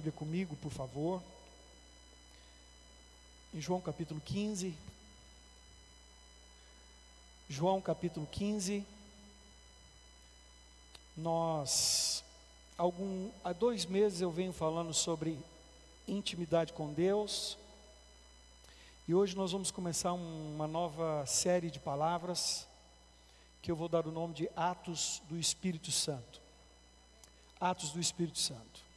Bíblia comigo, por favor. Em João capítulo 15. João capítulo 15. Nós, algum, há dois meses eu venho falando sobre intimidade com Deus. E hoje nós vamos começar uma nova série de palavras que eu vou dar o nome de Atos do Espírito Santo. Atos do Espírito Santo.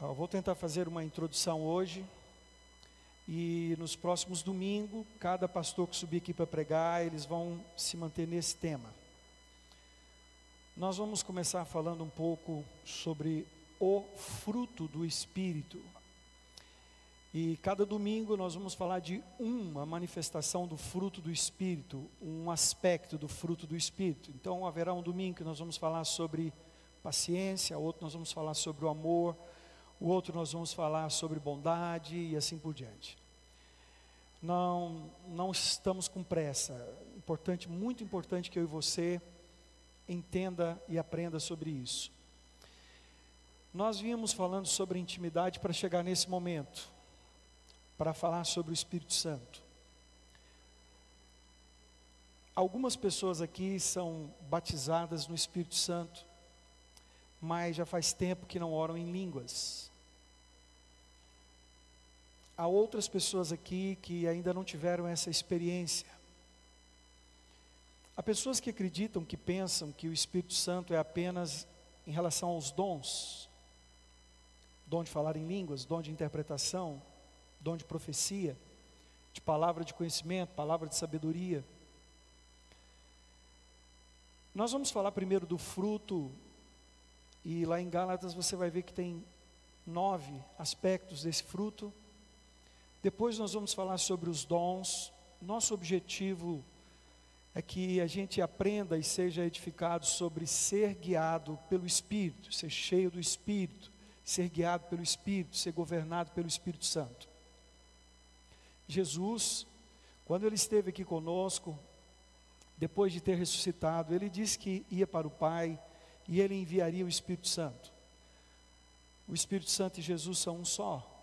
Eu vou tentar fazer uma introdução hoje. E nos próximos domingos, cada pastor que subir aqui para pregar, eles vão se manter nesse tema. Nós vamos começar falando um pouco sobre o fruto do Espírito. E cada domingo nós vamos falar de uma manifestação do fruto do Espírito, um aspecto do fruto do Espírito. Então haverá um domingo que nós vamos falar sobre paciência, outro nós vamos falar sobre o amor, o outro nós vamos falar sobre bondade e assim por diante. Não, não estamos com pressa. Importante, muito importante que eu e você entenda e aprenda sobre isso. Nós vínhamos falando sobre intimidade para chegar nesse momento, para falar sobre o Espírito Santo. Algumas pessoas aqui são batizadas no Espírito Santo, mas já faz tempo que não oram em línguas. Há outras pessoas aqui que ainda não tiveram essa experiência. Há pessoas que acreditam, que pensam que o Espírito Santo é apenas em relação aos dons dom de falar em línguas, dom de interpretação, dom de profecia, de palavra de conhecimento, palavra de sabedoria. Nós vamos falar primeiro do fruto, e lá em Gálatas você vai ver que tem nove aspectos desse fruto. Depois nós vamos falar sobre os dons. Nosso objetivo é que a gente aprenda e seja edificado sobre ser guiado pelo Espírito, ser cheio do Espírito, ser guiado pelo Espírito, ser governado pelo Espírito Santo. Jesus, quando ele esteve aqui conosco, depois de ter ressuscitado, ele disse que ia para o Pai e ele enviaria o Espírito Santo. O Espírito Santo e Jesus são um só.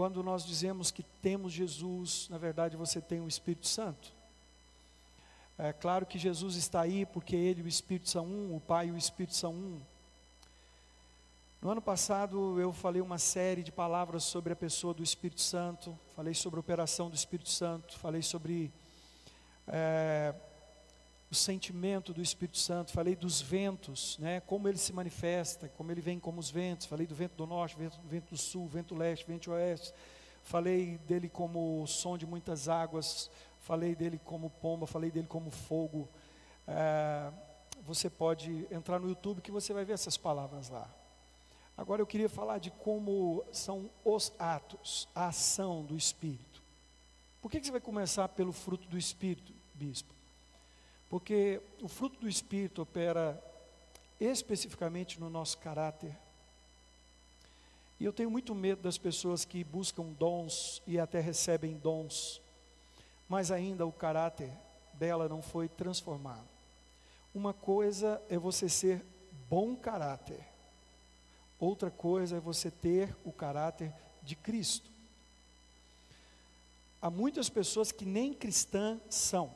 Quando nós dizemos que temos Jesus, na verdade você tem o Espírito Santo. É claro que Jesus está aí porque Ele e o Espírito são um, o Pai e o Espírito são um. No ano passado eu falei uma série de palavras sobre a pessoa do Espírito Santo, falei sobre a operação do Espírito Santo, falei sobre é, o sentimento do Espírito Santo, falei dos ventos, né, como ele se manifesta, como ele vem como os ventos, falei do vento do norte, vento, vento do sul, vento leste, vento oeste, falei dele como som de muitas águas, falei dele como pomba, falei dele como fogo. É, você pode entrar no YouTube que você vai ver essas palavras lá. Agora eu queria falar de como são os atos, a ação do Espírito. Por que, que você vai começar pelo fruto do Espírito, bispo? Porque o fruto do Espírito opera especificamente no nosso caráter. E eu tenho muito medo das pessoas que buscam dons e até recebem dons, mas ainda o caráter dela não foi transformado. Uma coisa é você ser bom caráter, outra coisa é você ter o caráter de Cristo. Há muitas pessoas que nem cristãs são,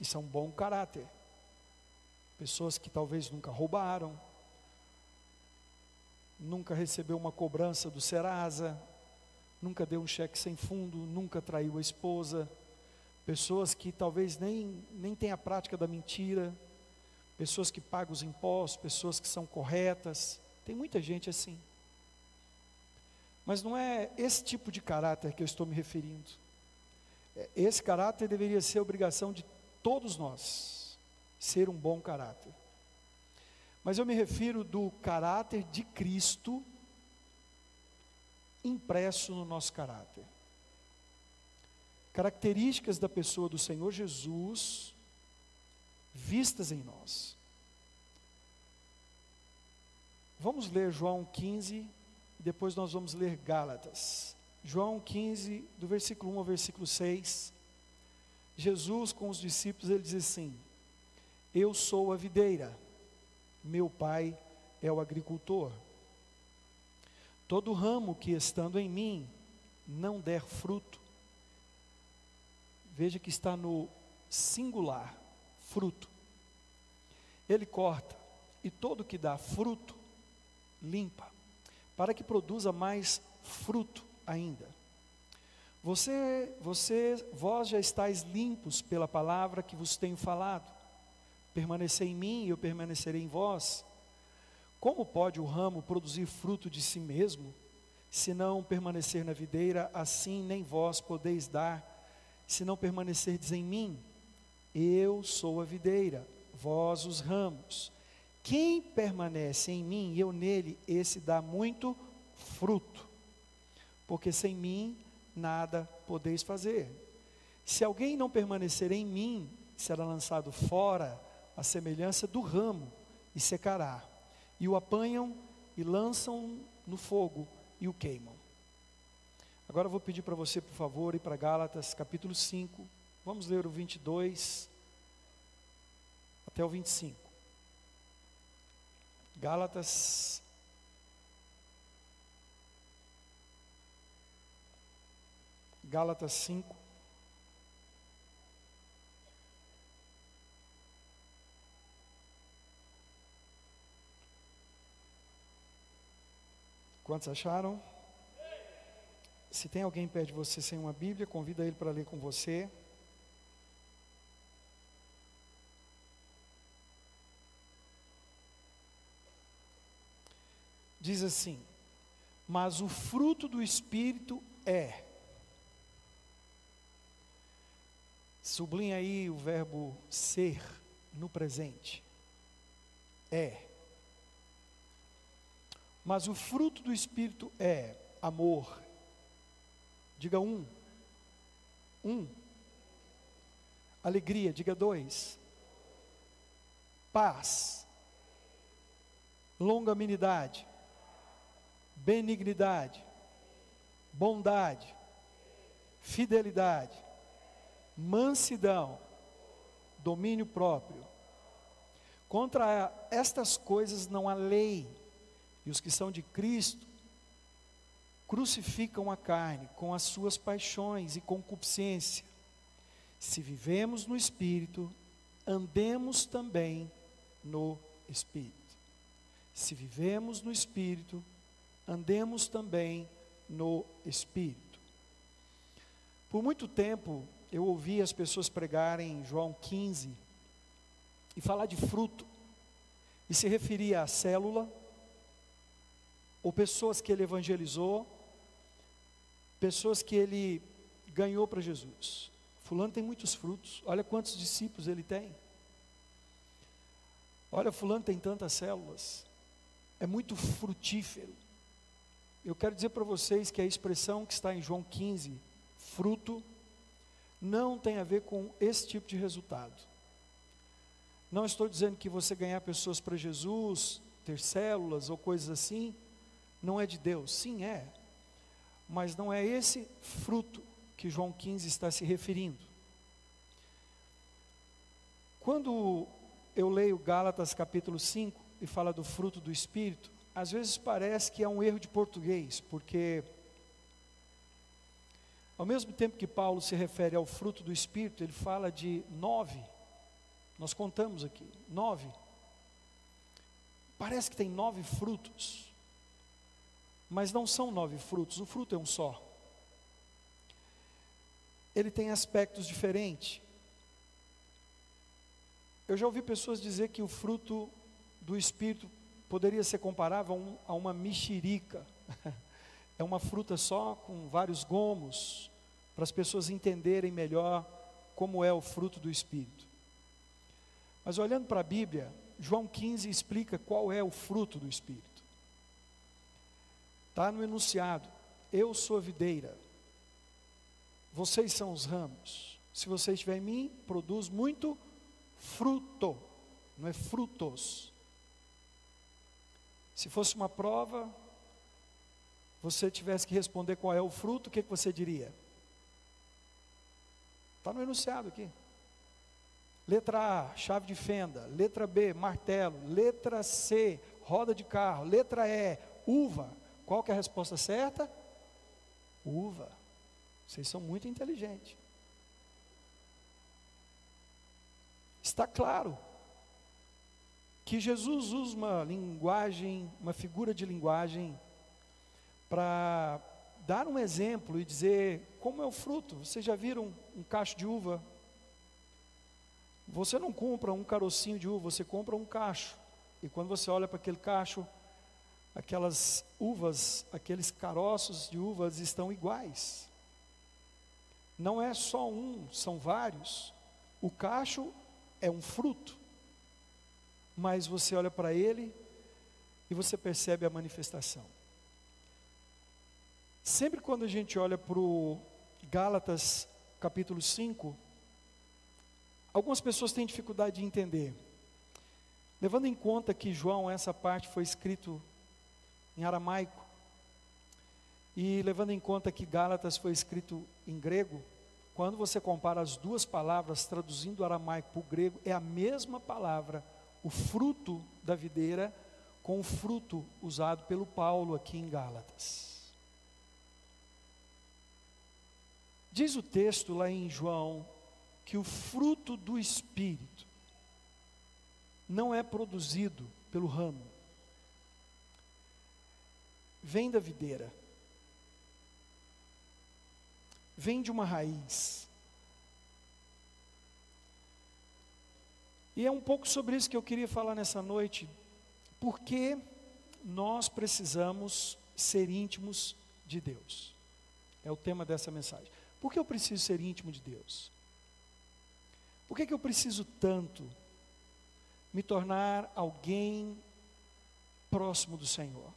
e são bom caráter. Pessoas que talvez nunca roubaram, nunca recebeu uma cobrança do Serasa, nunca deu um cheque sem fundo, nunca traiu a esposa. Pessoas que talvez nem, nem têm a prática da mentira, pessoas que pagam os impostos, pessoas que são corretas. Tem muita gente assim. Mas não é esse tipo de caráter que eu estou me referindo. É, esse caráter deveria ser obrigação de todos nós, ser um bom caráter. Mas eu me refiro do caráter de Cristo impresso no nosso caráter. Características da pessoa do Senhor Jesus vistas em nós. Vamos ler João 15 e depois nós vamos ler Gálatas. João 15, do versículo 1 ao versículo 6. Jesus com os discípulos, ele diz assim: Eu sou a videira, meu pai é o agricultor. Todo ramo que estando em mim não der fruto, veja que está no singular, fruto. Ele corta, e todo que dá fruto, limpa, para que produza mais fruto ainda. Você, você, vós já estáis limpos pela palavra que vos tenho falado. Permanecer em mim e eu permanecerei em vós. Como pode o ramo produzir fruto de si mesmo, se não permanecer na videira, assim nem vós podeis dar, se não permanecerdes em mim? Eu sou a videira, vós os ramos. Quem permanece em mim e eu nele, esse dá muito fruto, porque sem mim nada podeis fazer. Se alguém não permanecer em mim, será lançado fora, a semelhança do ramo, e secará e o apanham e lançam no fogo e o queimam. Agora eu vou pedir para você, por favor, ir para Gálatas capítulo 5. Vamos ler o 22 até o 25. Gálatas Gálatas 5 Quantos acharam? Se tem alguém perto de você sem uma Bíblia, convida ele para ler com você. Diz assim: Mas o fruto do Espírito é. Sublinha aí o verbo ser no presente. É. Mas o fruto do Espírito é amor. Diga um. Um. Alegria, diga dois. Paz. Longanimidade. Benignidade. Bondade. Fidelidade. Mansidão. Domínio próprio. Contra estas coisas não há lei e os que são de Cristo crucificam a carne com as suas paixões e concupiscência. Se vivemos no Espírito, andemos também no Espírito. Se vivemos no Espírito, andemos também no Espírito. Por muito tempo eu ouvi as pessoas pregarem João 15 e falar de fruto, e se referia à célula, ou pessoas que ele evangelizou, pessoas que ele ganhou para Jesus. Fulano tem muitos frutos, olha quantos discípulos ele tem. Olha, Fulano tem tantas células, é muito frutífero. Eu quero dizer para vocês que a expressão que está em João 15, fruto, não tem a ver com esse tipo de resultado. Não estou dizendo que você ganhar pessoas para Jesus, ter células ou coisas assim, não é de Deus. Sim, é. Mas não é esse fruto que João 15 está se referindo. Quando eu leio Gálatas capítulo 5 e fala do fruto do Espírito, às vezes parece que é um erro de português, porque ao mesmo tempo que Paulo se refere ao fruto do Espírito, ele fala de nove. Nós contamos aqui, nove. Parece que tem nove frutos mas não são nove frutos, o fruto é um só. Ele tem aspectos diferentes. Eu já ouvi pessoas dizer que o fruto do Espírito poderia ser comparável a, uma mexerica. é uma fruta só com vários gomos, para as pessoas entenderem melhor como é o fruto do Espírito. Mas olhando para a Bíblia, João 15 explica qual é o fruto do Espírito. Está no enunciado. Eu sou a videira. Vocês são os ramos. Se você estiver em mim, produz muito fruto. Não é frutos. Se fosse uma prova, você tivesse que responder qual é o fruto, o que, que você diria? Está no enunciado aqui. Letra A, chave de fenda. Letra B, martelo. Letra C, roda de carro. Letra E, uva Qual que é a resposta certa? Uva. Vocês são muito inteligentes. Está claro que Jesus usa uma linguagem, uma figura de linguagem, para dar um exemplo e dizer como é o fruto. Vocês já viram um cacho de uva? Você não compra um carocinho de uva, você compra um cacho. E quando você olha para aquele cacho, aquelas uvas, aqueles caroços de uvas estão iguais. Não é só um, são vários. O cacho é um fruto, mas você olha para ele e você percebe a manifestação. Sempre quando a gente olha para o Gálatas capítulo 5, algumas pessoas têm dificuldade de entender. Levando em conta que João, essa parte foi escrito em aramaico, e levando em conta que Gálatas foi escrito em grego, quando você compara as duas palavras, traduzindo o aramaico para o grego, é a mesma palavra, o fruto da videira, com o fruto usado pelo Paulo aqui em Gálatas. Diz o texto lá em João que o fruto do Espírito não é produzido pelo ramo, vem da videira vem de uma raiz. E é um pouco sobre isso que eu queria falar nessa noite. Porque nós precisamos ser íntimos de Deus. É o tema dessa mensagem. Por que eu preciso ser íntimo de Deus? Por que, que eu preciso tanto me tornar alguém próximo do Senhor?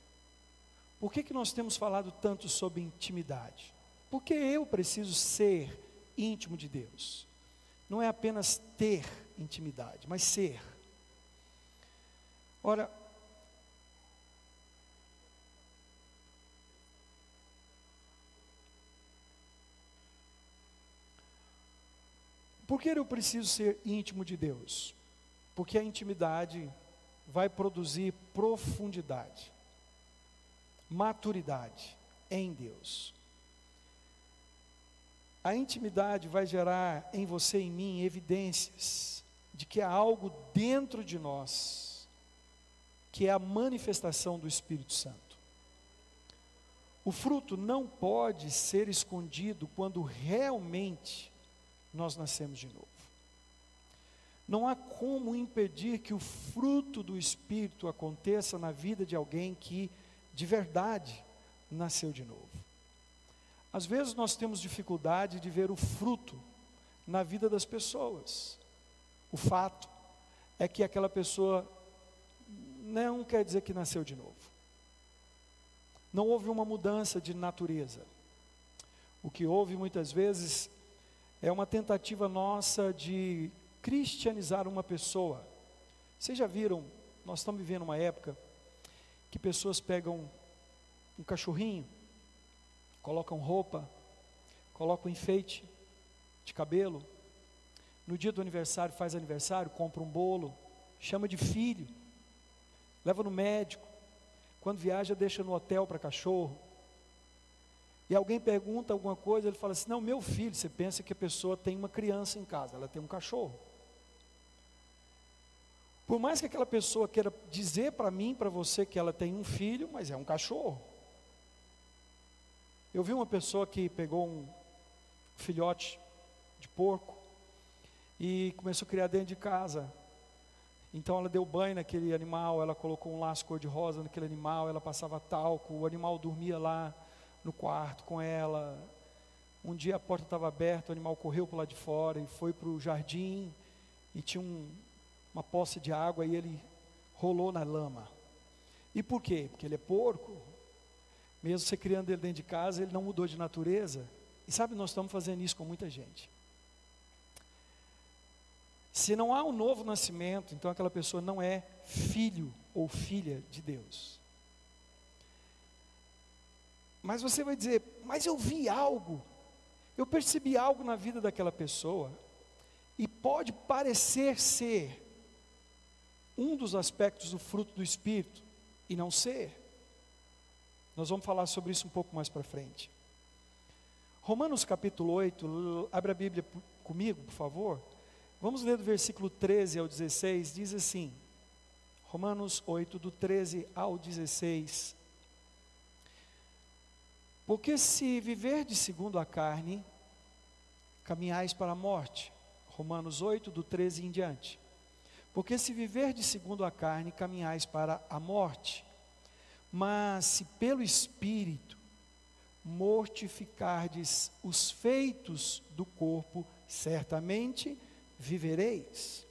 Por que, que nós temos falado tanto sobre intimidade? Porque eu preciso ser íntimo de Deus. Não é apenas ter intimidade, mas ser. Ora, Por que eu preciso ser íntimo de Deus? Porque a intimidade vai produzir profundidade, maturidade em Deus. A intimidade vai gerar em você e em mim evidências de que há algo dentro de nós, que é a manifestação do Espírito Santo. O fruto não pode ser escondido quando realmente nós nascemos de novo. Não há como impedir que o fruto do Espírito aconteça na vida de alguém que de verdade nasceu de novo. Às vezes nós temos dificuldade de ver o fruto na vida das pessoas. O fato é que aquela pessoa não quer dizer que nasceu de novo. Não houve uma mudança de natureza. O que houve muitas vezes é uma tentativa nossa de cristianizar uma pessoa. Vocês já viram, nós estamos vivendo uma época que pessoas pegam um cachorrinho colocam roupa, colocam enfeite de cabelo. No dia do aniversário, faz aniversário, compra um bolo, chama de filho, leva no médico. Quando viaja, deixa no hotel para cachorro. E alguém pergunta alguma coisa, ele fala assim: Não, meu filho, você pensa que a pessoa tem uma criança em casa, ela tem um cachorro. Por mais que aquela pessoa queira dizer para mim, para você, que ela tem um filho, mas é um cachorro. Eu vi uma pessoa que pegou um filhote de porco e começou a criar dentro de casa. Então ela deu banho naquele animal, ela colocou um laço cor-de-rosa naquele animal, ela passava talco, o animal dormia lá no quarto com ela. Um dia a porta estava aberta, o animal correu para lá de fora e foi para o jardim e tinha um, uma poça de água e ele rolou na lama. E por quê? Porque ele é porco, mesmo você criando ele dentro de casa, ele não mudou de natureza. E sabe, nós estamos fazendo isso com muita gente. Se não há um novo nascimento, então aquela pessoa não é filho ou filha de Deus. Mas você vai dizer, mas eu vi algo, eu percebi algo na vida daquela pessoa, e pode parecer ser um dos aspectos do fruto do Espírito, e não ser. Nós vamos falar sobre isso um pouco mais para frente. Romanos capítulo 8, abre a Bíblia comigo, por favor. Vamos ler do versículo 13 ao 16, diz assim: Romanos 8, do 13 ao 16. Porque se viver de segundo a carne, caminhais para a morte. Romanos 8, do 13 em diante. Porque se viver de segundo a carne, caminhais para a morte. Mas se pelo Espírito mortificardes os feitos do corpo, certamente vivereis.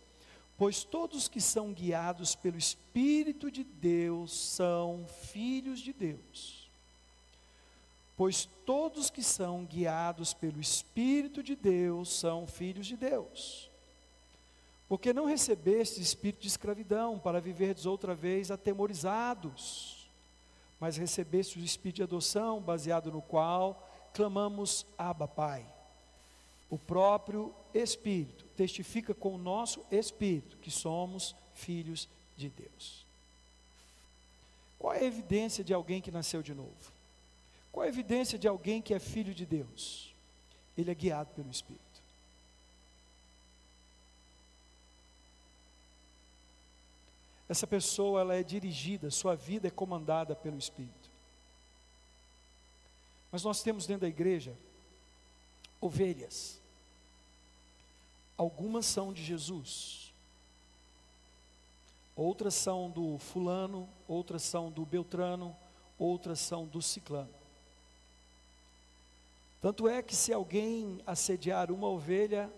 Pois todos que são guiados pelo Espírito de Deus são filhos de Deus. Pois todos que são guiados pelo Espírito de Deus são filhos de Deus. Porque não recebeste espírito de escravidão para viverdes outra vez atemorizados mas recebeste o Espírito de adoção, baseado no qual clamamos Abba Pai. O próprio Espírito testifica com o nosso Espírito que somos filhos de Deus. Qual é a evidência de alguém que nasceu de novo? Qual a evidência de alguém que é filho de Deus? Ele é guiado pelo Espírito. essa pessoa ela é dirigida, sua vida é comandada pelo Espírito. Mas nós temos dentro da igreja ovelhas. Algumas são de Jesus. Outras são do fulano, outras são do Beltrano, outras são do ciclano. Tanto é que se alguém assediar uma ovelha,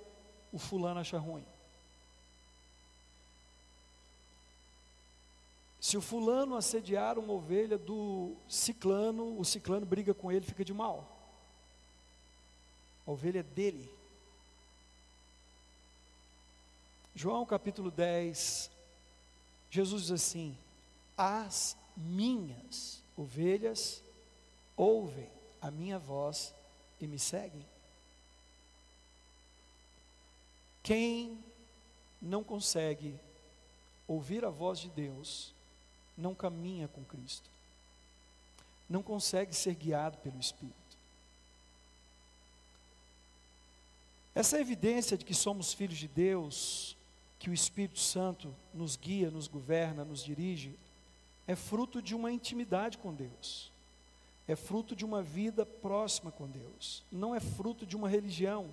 o fulano acha ruim. Se o fulano assediar uma ovelha do ciclano, o ciclano briga com ele, fica de mal. A ovelha é dele. João capítulo 10, Jesus diz assim: As minhas ovelhas ouvem a minha voz e me seguem. Quem não consegue ouvir a voz de Deus, não caminha com Cristo, não consegue ser guiado pelo Espírito. Essa evidência de que somos filhos de Deus, que o Espírito Santo nos guia, nos governa, nos dirige, é fruto de uma intimidade com Deus, é fruto de uma vida próxima com Deus, não é fruto de uma religião,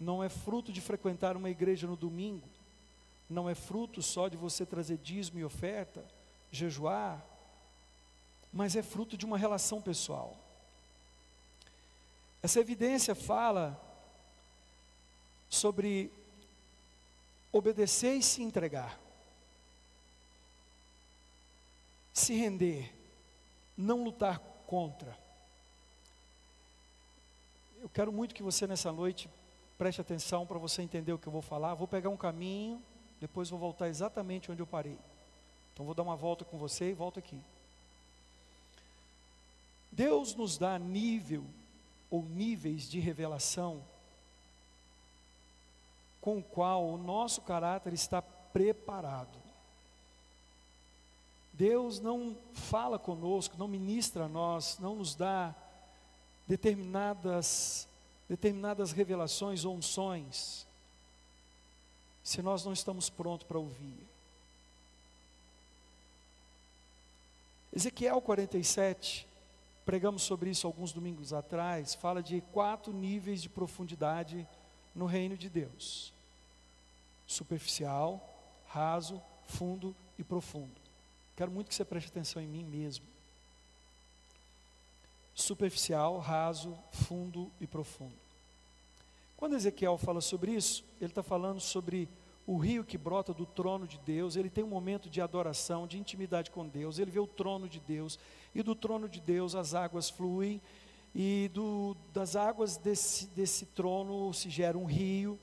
não é fruto de frequentar uma igreja no domingo, não é fruto só de você trazer dízimo e oferta, jejuar, mas é fruto de uma relação pessoal. Essa evidência fala sobre obedecer e se entregar, se render, não lutar contra. Eu quero muito que você nessa noite preste atenção para você entender o que eu vou falar. Vou pegar um caminho, depois vou voltar exatamente onde eu parei. Então vou dar uma volta com você e volto aqui. Deus nos dá nível ou níveis de revelação com o qual o nosso caráter está preparado. Deus não fala conosco, não ministra a nós, não nos dá determinadas determinadas revelações ou unções se nós não estamos prontos para ouvir. Ezequiel 47, pregamos sobre isso alguns domingos atrás, fala de quatro níveis de profundidade no reino de Deus: superficial, raso, fundo e profundo. Quero muito que você preste atenção em mim mesmo. Superficial, raso, fundo e profundo. Quando Ezequiel fala sobre isso, ele está falando sobre o rio que brota do trono de Deus, ele tem um momento de adoração, de intimidade com Deus, ele vê o trono de Deus, e do trono de Deus as águas fluem, e do, das águas desse, desse trono se gera um rio,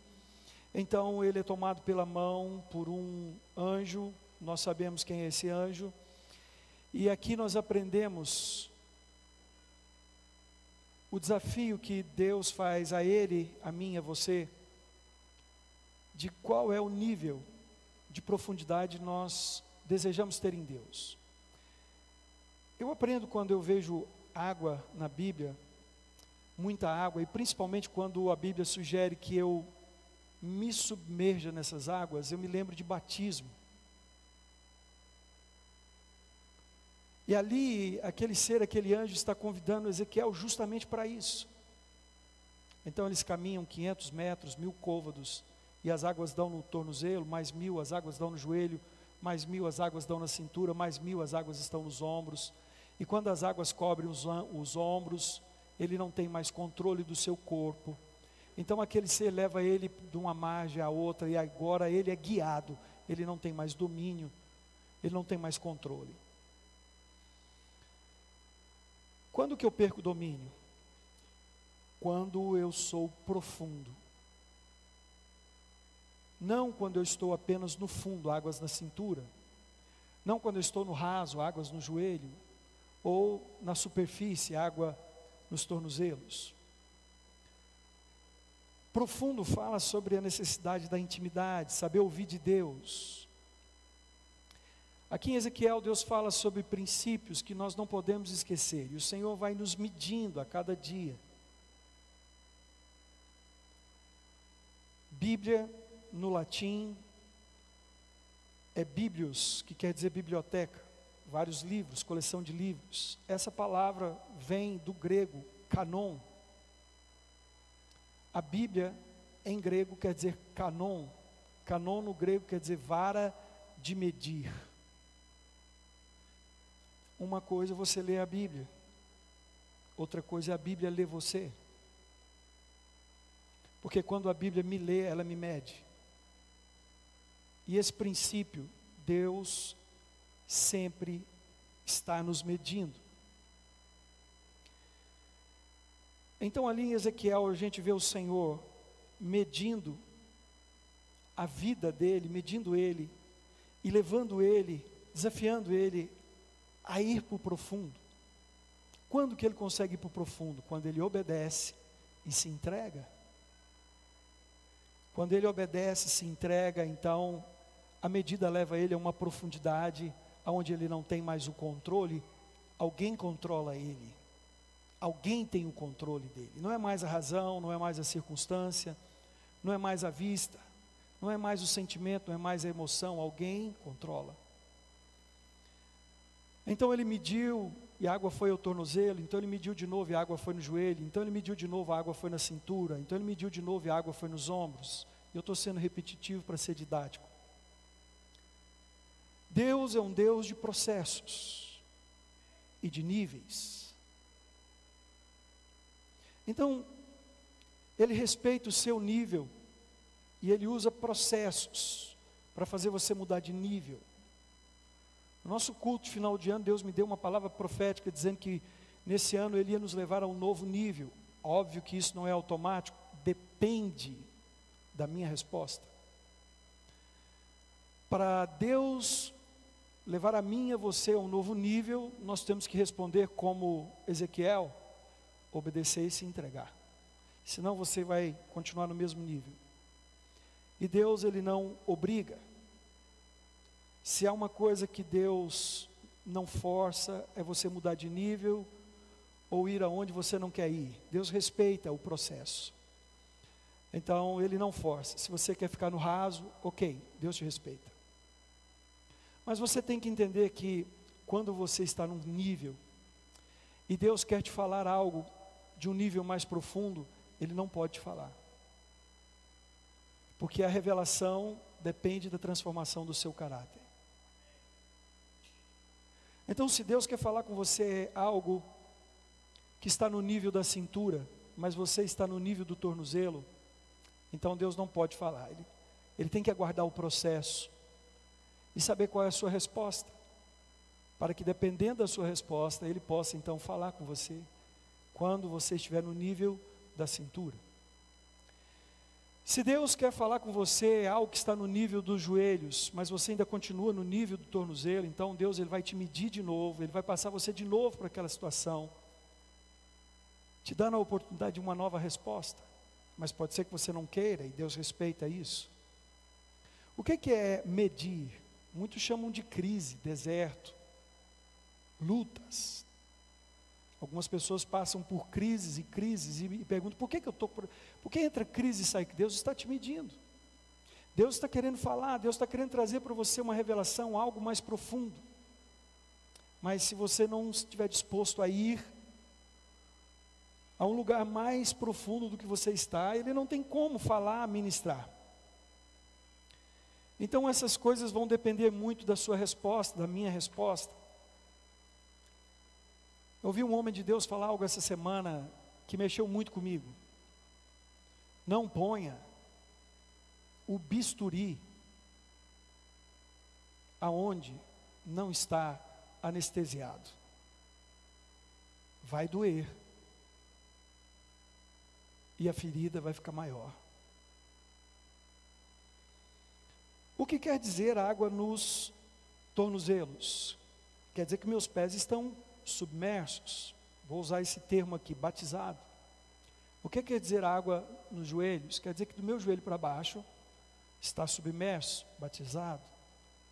então ele é tomado pela mão por um anjo, nós sabemos quem é esse anjo, e aqui nós aprendemos o desafio que Deus faz a ele, a mim, a você, de qual é o nível de profundidade nós desejamos ter em Deus. Eu aprendo quando eu vejo água na Bíblia, muita água, e principalmente quando a Bíblia sugere que eu me submerja nessas águas, eu me lembro de batismo. E ali, aquele ser, aquele anjo está convidando Ezequiel justamente para isso. Então eles caminham 500 metros, mil côvados, e as águas dão no tornozelo, mais mil, as águas dão no joelho, mais mil, as águas dão na cintura, mais mil, as águas estão nos ombros. E quando as águas cobrem os, os ombros, ele não tem mais controle do seu corpo. Então aquele ser leva ele de uma margem à outra, e agora ele é guiado, ele não tem mais domínio, ele não tem mais controle. Quando que eu perco o domínio? Quando eu sou profundo. Não quando eu estou apenas no fundo, águas na cintura. Não quando eu estou no raso, águas no joelho. Ou na superfície, água nos tornozelos. Profundo fala sobre a necessidade da intimidade, saber ouvir de Deus, Aqui em Ezequiel, Deus fala sobre princípios que nós não podemos esquecer, e o Senhor vai nos medindo a cada dia. Bíblia, no latim, é Bíblios, que quer dizer biblioteca, vários livros, coleção de livros. Essa palavra vem do grego canon. A Bíblia, em grego, quer dizer canon. Canon no grego quer dizer vara de medir. Uma coisa é você ler a Bíblia, outra coisa é a Bíblia ler você. Porque quando a Bíblia me lê, ela me mede. E esse princípio, Deus sempre está nos medindo. Então, ali em Ezequiel, a gente vê o Senhor medindo a vida dele, medindo ele e levando ele, desafiando ele a ir para o profundo. Quando que ele consegue ir para o profundo? Quando ele obedece e se entrega. Quando ele obedece, se entrega, então a medida leva ele a uma profundidade onde ele não tem mais o controle, alguém controla ele. Alguém tem o controle dele. Não é mais a razão, não é mais a circunstância, não é mais a vista, não é mais o sentimento, não é mais a emoção, alguém controla. Então ele mediu e a água foi ao tornozelo, então ele mediu de novo e a água foi no joelho, então ele mediu de novo, a água foi na cintura, então ele mediu de novo e a água foi nos ombros. Eu estou sendo repetitivo para ser didático. Deus é um Deus de processos e de níveis. Então, Ele respeita o seu nível e Ele usa processos para fazer você mudar de nível. No nosso culto final de ano, Deus me deu uma palavra profética dizendo que nesse ano Ele ia nos levar a um novo nível. Óbvio que isso não é automático, depende da minha resposta. Para Deus levar a mim e a você a um novo nível, nós temos que responder como Ezequiel: obedecer e se entregar. Senão você vai continuar no mesmo nível. E Deus, Ele não obriga. Se há uma coisa que Deus não força, é você mudar de nível ou ir aonde você não quer ir. Deus respeita o processo. Então, Ele não força. Se você quer ficar no raso, ok, Deus te respeita. Mas você tem que entender que quando você está num nível e Deus quer te falar algo de um nível mais profundo, Ele não pode te falar. Porque a revelação depende da transformação do seu caráter. Então, se Deus quer falar com você algo que está no nível da cintura, mas você está no nível do tornozelo, então Deus não pode falar. Ele, ele tem que aguardar o processo e saber qual é a sua resposta, para que dependendo da sua resposta, Ele possa então falar com você quando você estiver no nível da cintura. Se Deus quer falar com você é algo que está no nível dos joelhos, mas você ainda continua no nível do tornozelo, então Deus ele vai te medir de novo, ele vai passar você de novo para aquela situação, te dando a oportunidade de uma nova resposta. Mas pode ser que você não queira e Deus respeita isso. O que, que é medir? Muitos chamam de crise, deserto, lutas. Algumas pessoas passam por crises e crises e, e perguntam: por que, que eu estou. Por... por que entra crise e sai? Deus está te medindo. Deus está querendo falar, Deus está querendo trazer para você uma revelação, algo mais profundo. Mas se você não estiver disposto a ir a um lugar mais profundo do que você está, ele não tem como falar, ministrar. Então essas coisas vão depender muito da sua resposta, da minha resposta. Eu ouvi um homem de Deus falar algo essa semana que mexeu muito comigo. Não ponha o bisturi aonde não está anestesiado. Vai doer. E a ferida vai ficar maior. O que quer dizer água nos tornozelos? Quer dizer que meus pés estão submersos. Vou usar esse termo aqui, batizado. O que quer dizer água nos joelhos? Quer dizer que do meu joelho para baixo está submerso, batizado.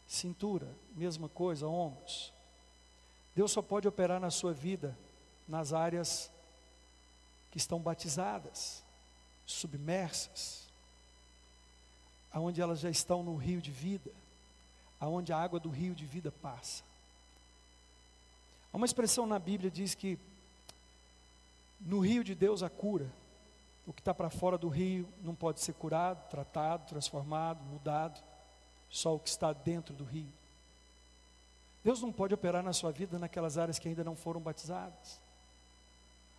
Cintura, mesma coisa, ombros. Deus só pode operar na sua vida nas áreas que estão batizadas, submersas aonde elas já estão no rio de vida, aonde a água do rio de vida passa. Há uma expressão na Bíblia que diz que no rio de Deus há cura. O que está para fora do rio não pode ser curado, tratado, transformado, mudado. Só o que está dentro do rio. Deus não pode operar na sua vida naquelas áreas que ainda não foram batizadas,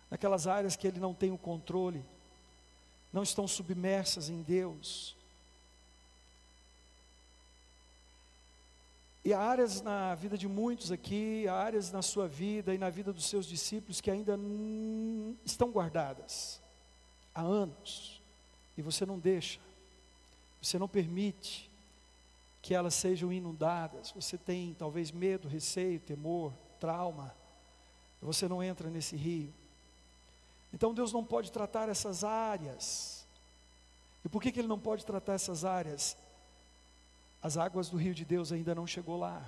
naquelas áreas que Ele não tem o controle, não estão submersas em Deus, E há áreas na vida de muitos aqui, há áreas na sua vida e na vida dos seus discípulos que ainda estão guardadas há anos, e você não deixa, você não permite que elas sejam inundadas. Você tem talvez medo, receio, temor, trauma, você não entra nesse rio. Então Deus não pode tratar essas áreas. E por que, que Ele não pode tratar essas áreas? as águas do rio de Deus ainda não chegou lá.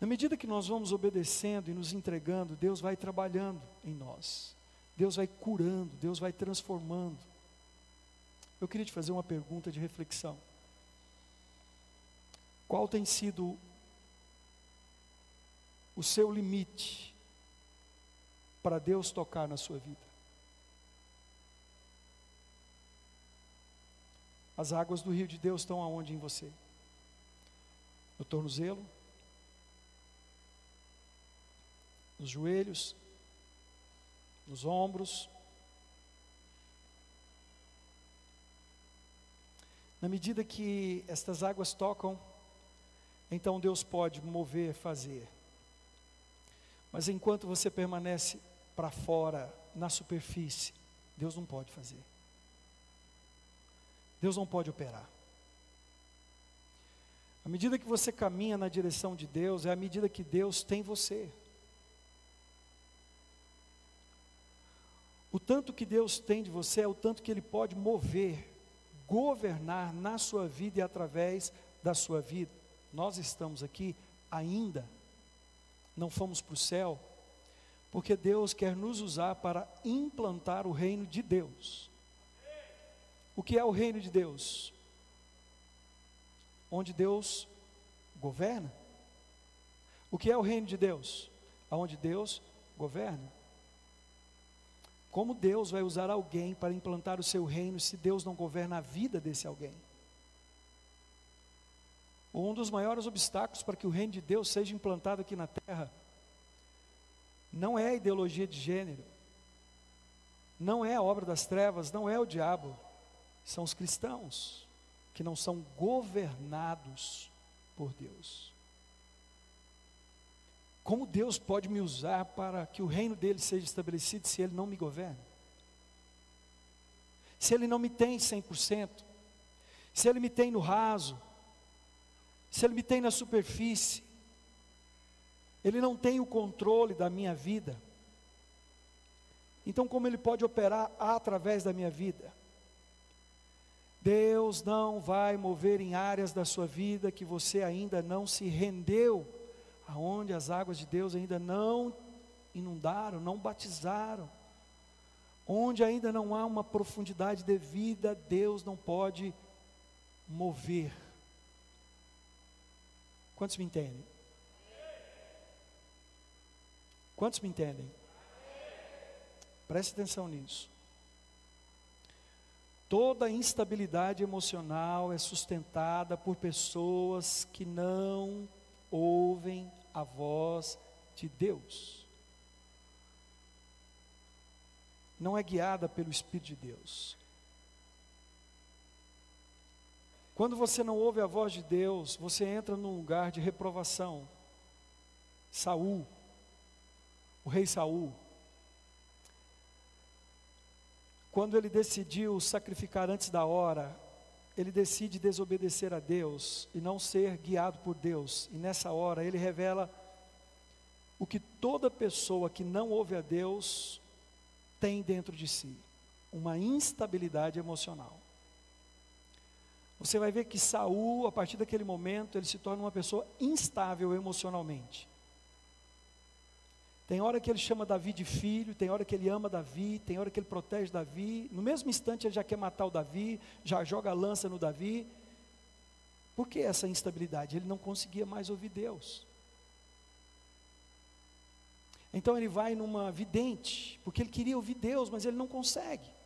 Na medida que nós vamos obedecendo e nos entregando, Deus vai trabalhando em nós. Deus vai curando, Deus vai transformando. Eu queria te fazer uma pergunta de reflexão. Qual tem sido o seu limite para Deus tocar na sua vida? As águas do rio de Deus estão aonde em você? No tornozelo? Nos joelhos? Nos ombros? Na medida que estas águas tocam, então Deus pode mover, fazer. Mas enquanto você permanece para fora, na superfície, Deus não pode fazer. Deus não pode operar. À medida que você caminha na direção de Deus, é a medida que Deus tem você. O tanto que Deus tem de você é o tanto que Ele pode mover, governar na sua vida e através da sua vida. Nós estamos aqui ainda, não fomos para o céu, porque Deus quer nos usar para implantar o reino de Deus. O que é o reino de Deus? Onde Deus governa. O que é o reino de Deus? Aonde Deus governa. Como Deus vai usar alguém para implantar o seu reino se Deus não governa a vida desse alguém? Um dos maiores obstáculos para que o reino de Deus seja implantado aqui na terra não é a ideologia de gênero, não é a obra das trevas, não é o diabo são os cristãos que não são governados por Deus. Como Deus pode me usar para que o reino dele seja estabelecido se ele não me governa? Se ele não me tem 100%, se ele me tem no raso, se ele me tem na superfície, ele não tem o controle da minha vida. Então, como ele pode operar através da minha vida? Deus não vai mover em áreas da sua vida que você ainda não se rendeu aonde as águas de Deus ainda não inundaram, não batizaram, onde ainda não há uma profundidade devida, Deus não pode mover. Quantos me entendem? Quantos me entendem? Preste atenção nisso. Toda instabilidade emocional é sustentada por pessoas que não ouvem a voz de Deus. Não é guiada pelo Espírito de Deus. Quando você não ouve a voz de Deus, você entra num lugar de reprovação. Saul, o rei Saul, quando ele decidiu sacrificar antes da hora, ele decide desobedecer a Deus e não ser guiado por Deus. E nessa hora ele revela o que toda pessoa que não ouve a Deus tem dentro de si: uma instabilidade emocional. Você vai ver que Saul, a partir daquele momento, ele se torna uma pessoa instável emocionalmente. Tem hora que ele chama Davi de filho, tem hora que ele ama Davi, tem hora que ele protege Davi. No mesmo instante ele já quer matar o Davi, já joga a lança no Davi. Por que essa instabilidade? Ele não conseguia mais ouvir Deus. Então ele vai numa vidente, porque ele queria ouvir Deus, mas ele não consegue.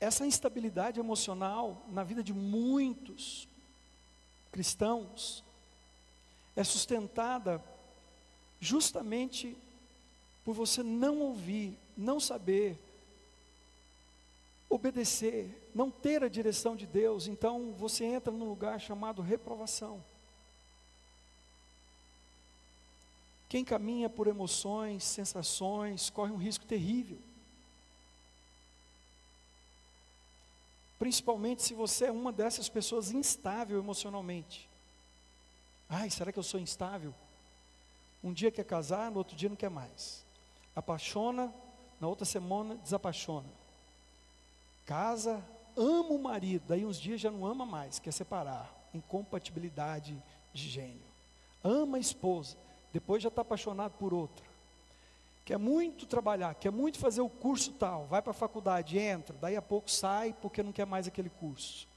Essa instabilidade emocional na vida de muitos cristãos é sustentada justamente por você não ouvir, não saber, obedecer, não ter a direção de Deus, então você entra num lugar chamado reprovação. Quem caminha por emoções, sensações, corre um risco terrível. Principalmente se você é uma dessas pessoas instável emocionalmente. Ai, será que eu sou instável? Um dia quer casar, no outro dia não quer mais. Apaixona, na outra semana desapaixona. Casa, ama o marido, daí uns dias já não ama mais, quer separar. Incompatibilidade de gênio. Ama a esposa, depois já está apaixonado por outra quer muito trabalhar, quer muito fazer o curso tal, vai para a faculdade, entra, daí a pouco sai porque não quer mais aquele curso.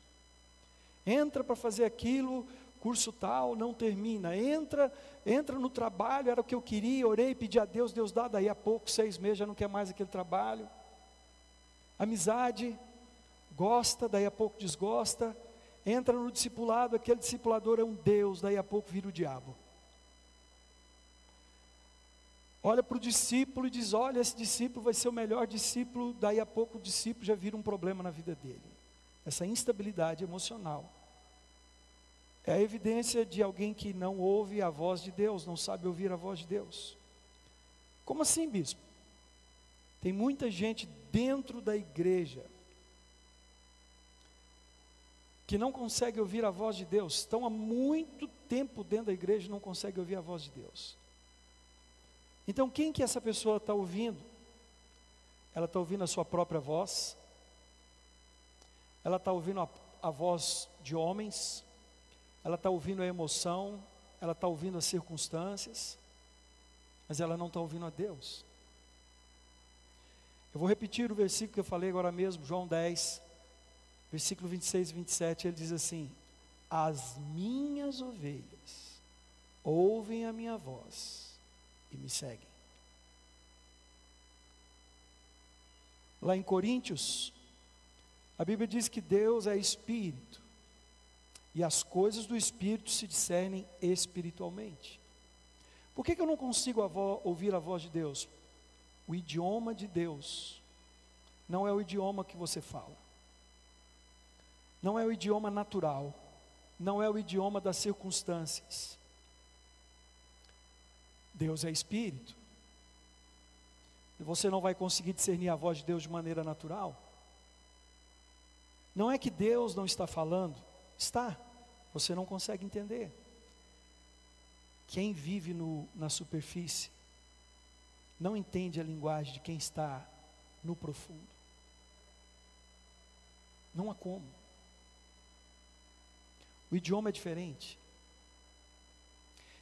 Entra para fazer aquilo, curso tal, não termina. Entra, entra no trabalho, era o que eu queria, orei, pedi a Deus, Deus dá, daí a pouco, seis meses, já não quer mais aquele trabalho. Amizade, gosta, daí a pouco desgosta. Entra no discipulado, aquele discipulador é um Deus, daí a pouco vira o diabo olha para o discípulo e diz: Olha, esse discípulo vai ser o melhor discípulo. Daí a pouco o discípulo já vira um problema na vida dele. Essa instabilidade emocional é a evidência de alguém que não ouve a voz de Deus, não sabe ouvir a voz de Deus. Como assim, bispo? Tem muita gente dentro da igreja que não consegue ouvir a voz de Deus, estão há muito tempo dentro da igreja e não consegue ouvir a voz de Deus. Então, quem que essa pessoa está ouvindo? Ela está ouvindo a sua própria voz, ela está ouvindo a, a voz de homens, ela está ouvindo a emoção, ela está ouvindo as circunstâncias, mas ela não está ouvindo a Deus. Eu vou repetir o versículo que eu falei agora mesmo, João 10, versículo 26 e 27, ele diz assim: As minhas ovelhas ouvem a minha voz e me seguem. Lá em Coríntios, a Bíblia diz que Deus é espírito e as coisas do espírito se discernem espiritualmente. Por que, que eu não consigo ouvir a voz de Deus? O idioma de Deus não é o idioma que você fala, não é o idioma natural, não é o idioma das circunstâncias. Deus é espírito. Você não vai conseguir discernir a voz de Deus de maneira natural. Não é que Deus não está falando, está, você não consegue entender. Quem vive no, na superfície não entende a linguagem de quem está no profundo. Não há como. O idioma é diferente.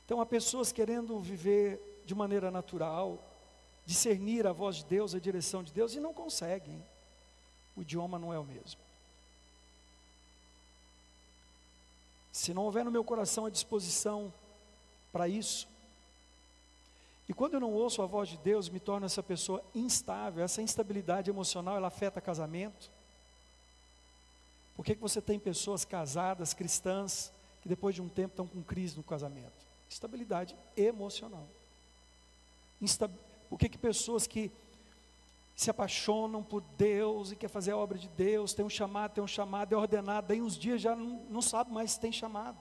Então há pessoas querendo viver de maneira natural, discernir a voz de Deus, a direção de Deus, e não conseguem. O idioma não é o mesmo. Se não houver no meu coração a disposição para isso, e quando eu não ouço a voz de Deus, me torno essa pessoa instável, essa instabilidade emocional, ela afeta casamento. Por que, que você tem pessoas casadas, cristãs, que depois de um tempo estão com crise no casamento? Estabilidade emocional. Instab... Por que, que pessoas que se apaixonam por Deus e quer fazer a obra de Deus, tem um chamado, tem um chamado, é ordenado, daí uns dias já não, não sabe mais se tem chamado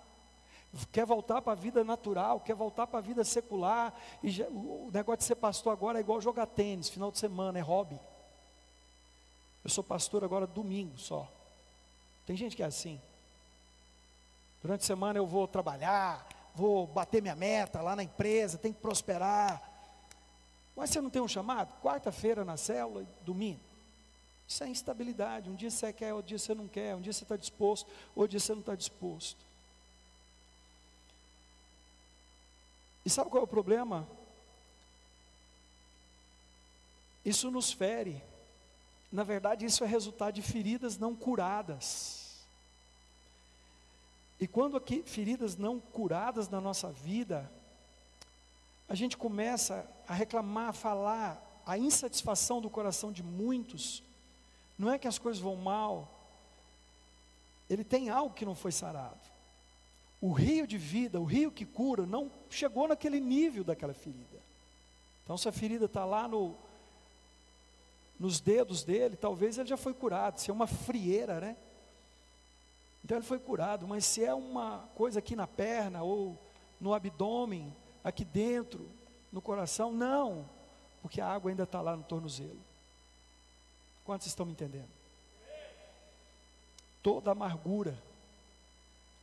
quer voltar para a vida natural, quer voltar para a vida secular, e já, o negócio de ser pastor agora é igual jogar tênis, final de semana, é hobby. Eu sou pastor agora domingo só. Tem gente que é assim. Durante a semana eu vou trabalhar, vou bater minha meta lá na empresa, tem que prosperar. Mas você não tem um chamado? Quarta-feira na célula, domingo. Isso é instabilidade. Um dia você quer, outro dia você não quer. Um dia você está disposto, outro dia você não está disposto. E sabe qual é o problema? Isso nos fere. Na verdade, isso é resultado de feridas não curadas. E quando aqui feridas não curadas na nossa vida, a gente começa a reclamar, a falar, a insatisfação do coração de muitos, não é que as coisas vão mal, ele tem algo que não foi sarado. O rio de vida, o rio que cura, não chegou naquele nível daquela ferida. Então, se a ferida está lá no, nos dedos dele, talvez ele já foi curado. Se é uma frieira, né? Então ele foi curado. Mas se é uma coisa aqui na perna ou no abdômen, aqui dentro, no coração, não, porque a água ainda está lá no tornozelo. Quantos estão me entendendo? Toda amargura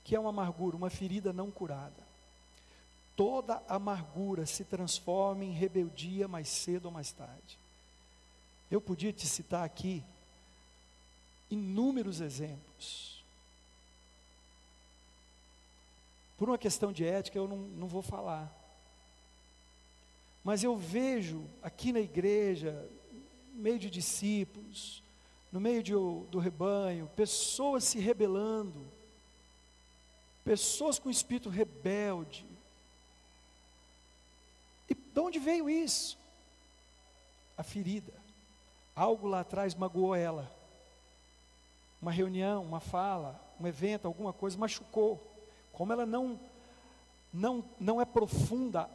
que é uma amargura? Uma ferida não curada. Toda amargura se transforma em rebeldia mais cedo ou mais tarde. Eu podia te citar aqui inúmeros exemplos. Por uma questão de ética, eu não, não vou falar. Mas eu vejo aqui na igreja, no meio de discípulos, no meio de, do rebanho, pessoas se rebelando, pessoas com espírito rebelde. E de onde veio isso? A ferida. Algo lá atrás magoou ela. Uma reunião, uma fala, um evento, alguma coisa machucou. Como ela não não não é profunda,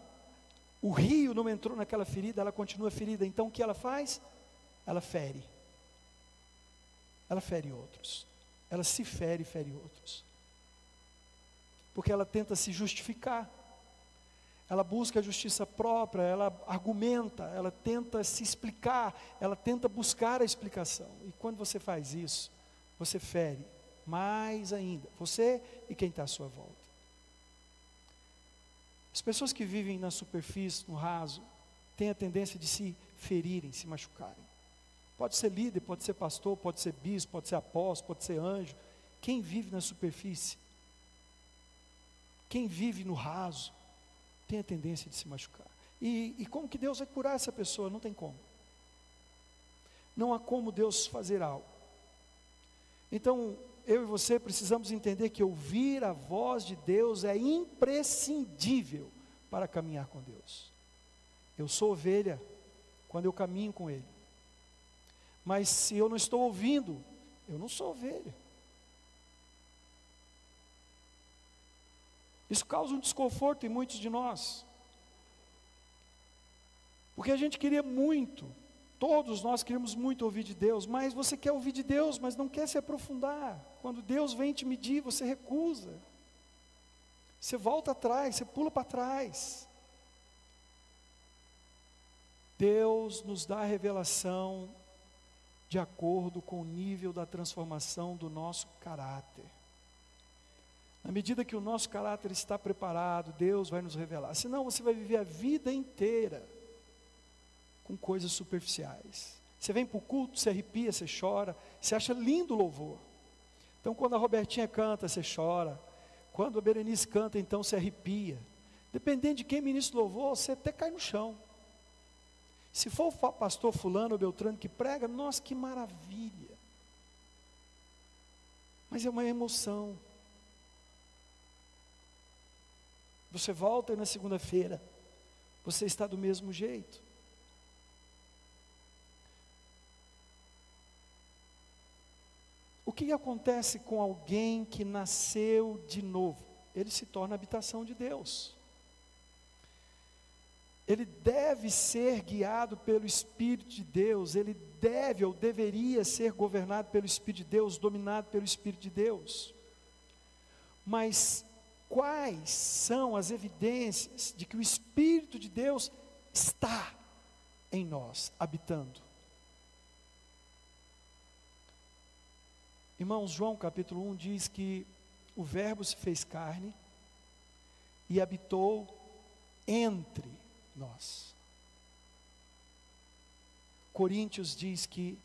o rio não entrou naquela ferida, ela continua ferida. Então o que ela faz? Ela fere. Ela fere outros. Ela se fere e fere outros porque ela tenta se justificar. Ela busca a justiça própria, ela argumenta, ela tenta se explicar, ela tenta buscar a explicação. E quando você faz isso, você fere mais ainda, você e quem está à sua volta. As pessoas que vivem na superfície, no raso, têm a tendência de se ferirem, se machucarem. Pode ser líder, pode ser pastor, pode ser bispo, pode ser apóstolo, pode ser anjo. Quem vive na superfície quem vive no raso tem a tendência de se machucar. E, e como que Deus vai curar essa pessoa? Não tem como. Não há como Deus fazer algo. Então, eu e você precisamos entender que ouvir a voz de Deus é imprescindível para caminhar com Deus. Eu sou ovelha quando eu caminho com Ele. Mas se eu não estou ouvindo, eu não sou ovelha. Isso causa um desconforto em muitos de nós. Porque a gente queria muito, todos nós queríamos muito ouvir de Deus, mas você quer ouvir de Deus, mas não quer se aprofundar. Quando Deus vem te medir, você recusa. Você volta atrás, você pula para trás. Deus nos dá a revelação de acordo com o nível da transformação do nosso caráter. Na medida que o nosso caráter está preparado, Deus vai nos revelar. Senão você vai viver a vida inteira com coisas superficiais. Você vem para o culto, você arrepia, você chora, você acha lindo o louvor. Então, quando a Robertinha canta, você chora. Quando a Berenice canta, então você arrepia. Dependendo de quem ministra louvor, você até cai no chão. Se for o pastor fulano ou Beltrano que prega, nossa, que maravilha. Mas é uma emoção. Você volta na segunda-feira, você está do mesmo jeito. O que acontece com alguém que nasceu de novo? Ele se torna habitação de Deus. Ele deve ser guiado pelo Espírito de Deus, ele deve ou deveria ser governado pelo Espírito de Deus, dominado pelo Espírito de Deus. Mas quais são as evidências de que o Espírito de Deus está em nós, habitando? Irmãos, João capítulo 1 diz que o Verbo se fez carne e habitou entre nós. Coríntios diz que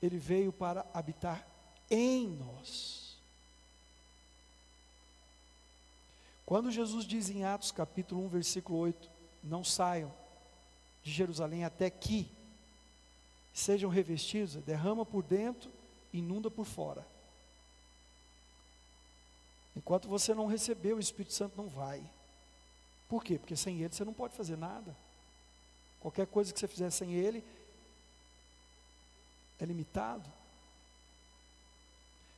ele veio para habitar em nós. Quando Jesus diz em Atos capítulo 1, versículo 8: Não saiam de Jerusalém até que sejam revestidos, derrama por dentro inunda por fora. Enquanto você não receber, o Espírito Santo não vai. Por quê? Porque sem ele você não pode fazer nada. Qualquer coisa que você fizer sem ele é limitado.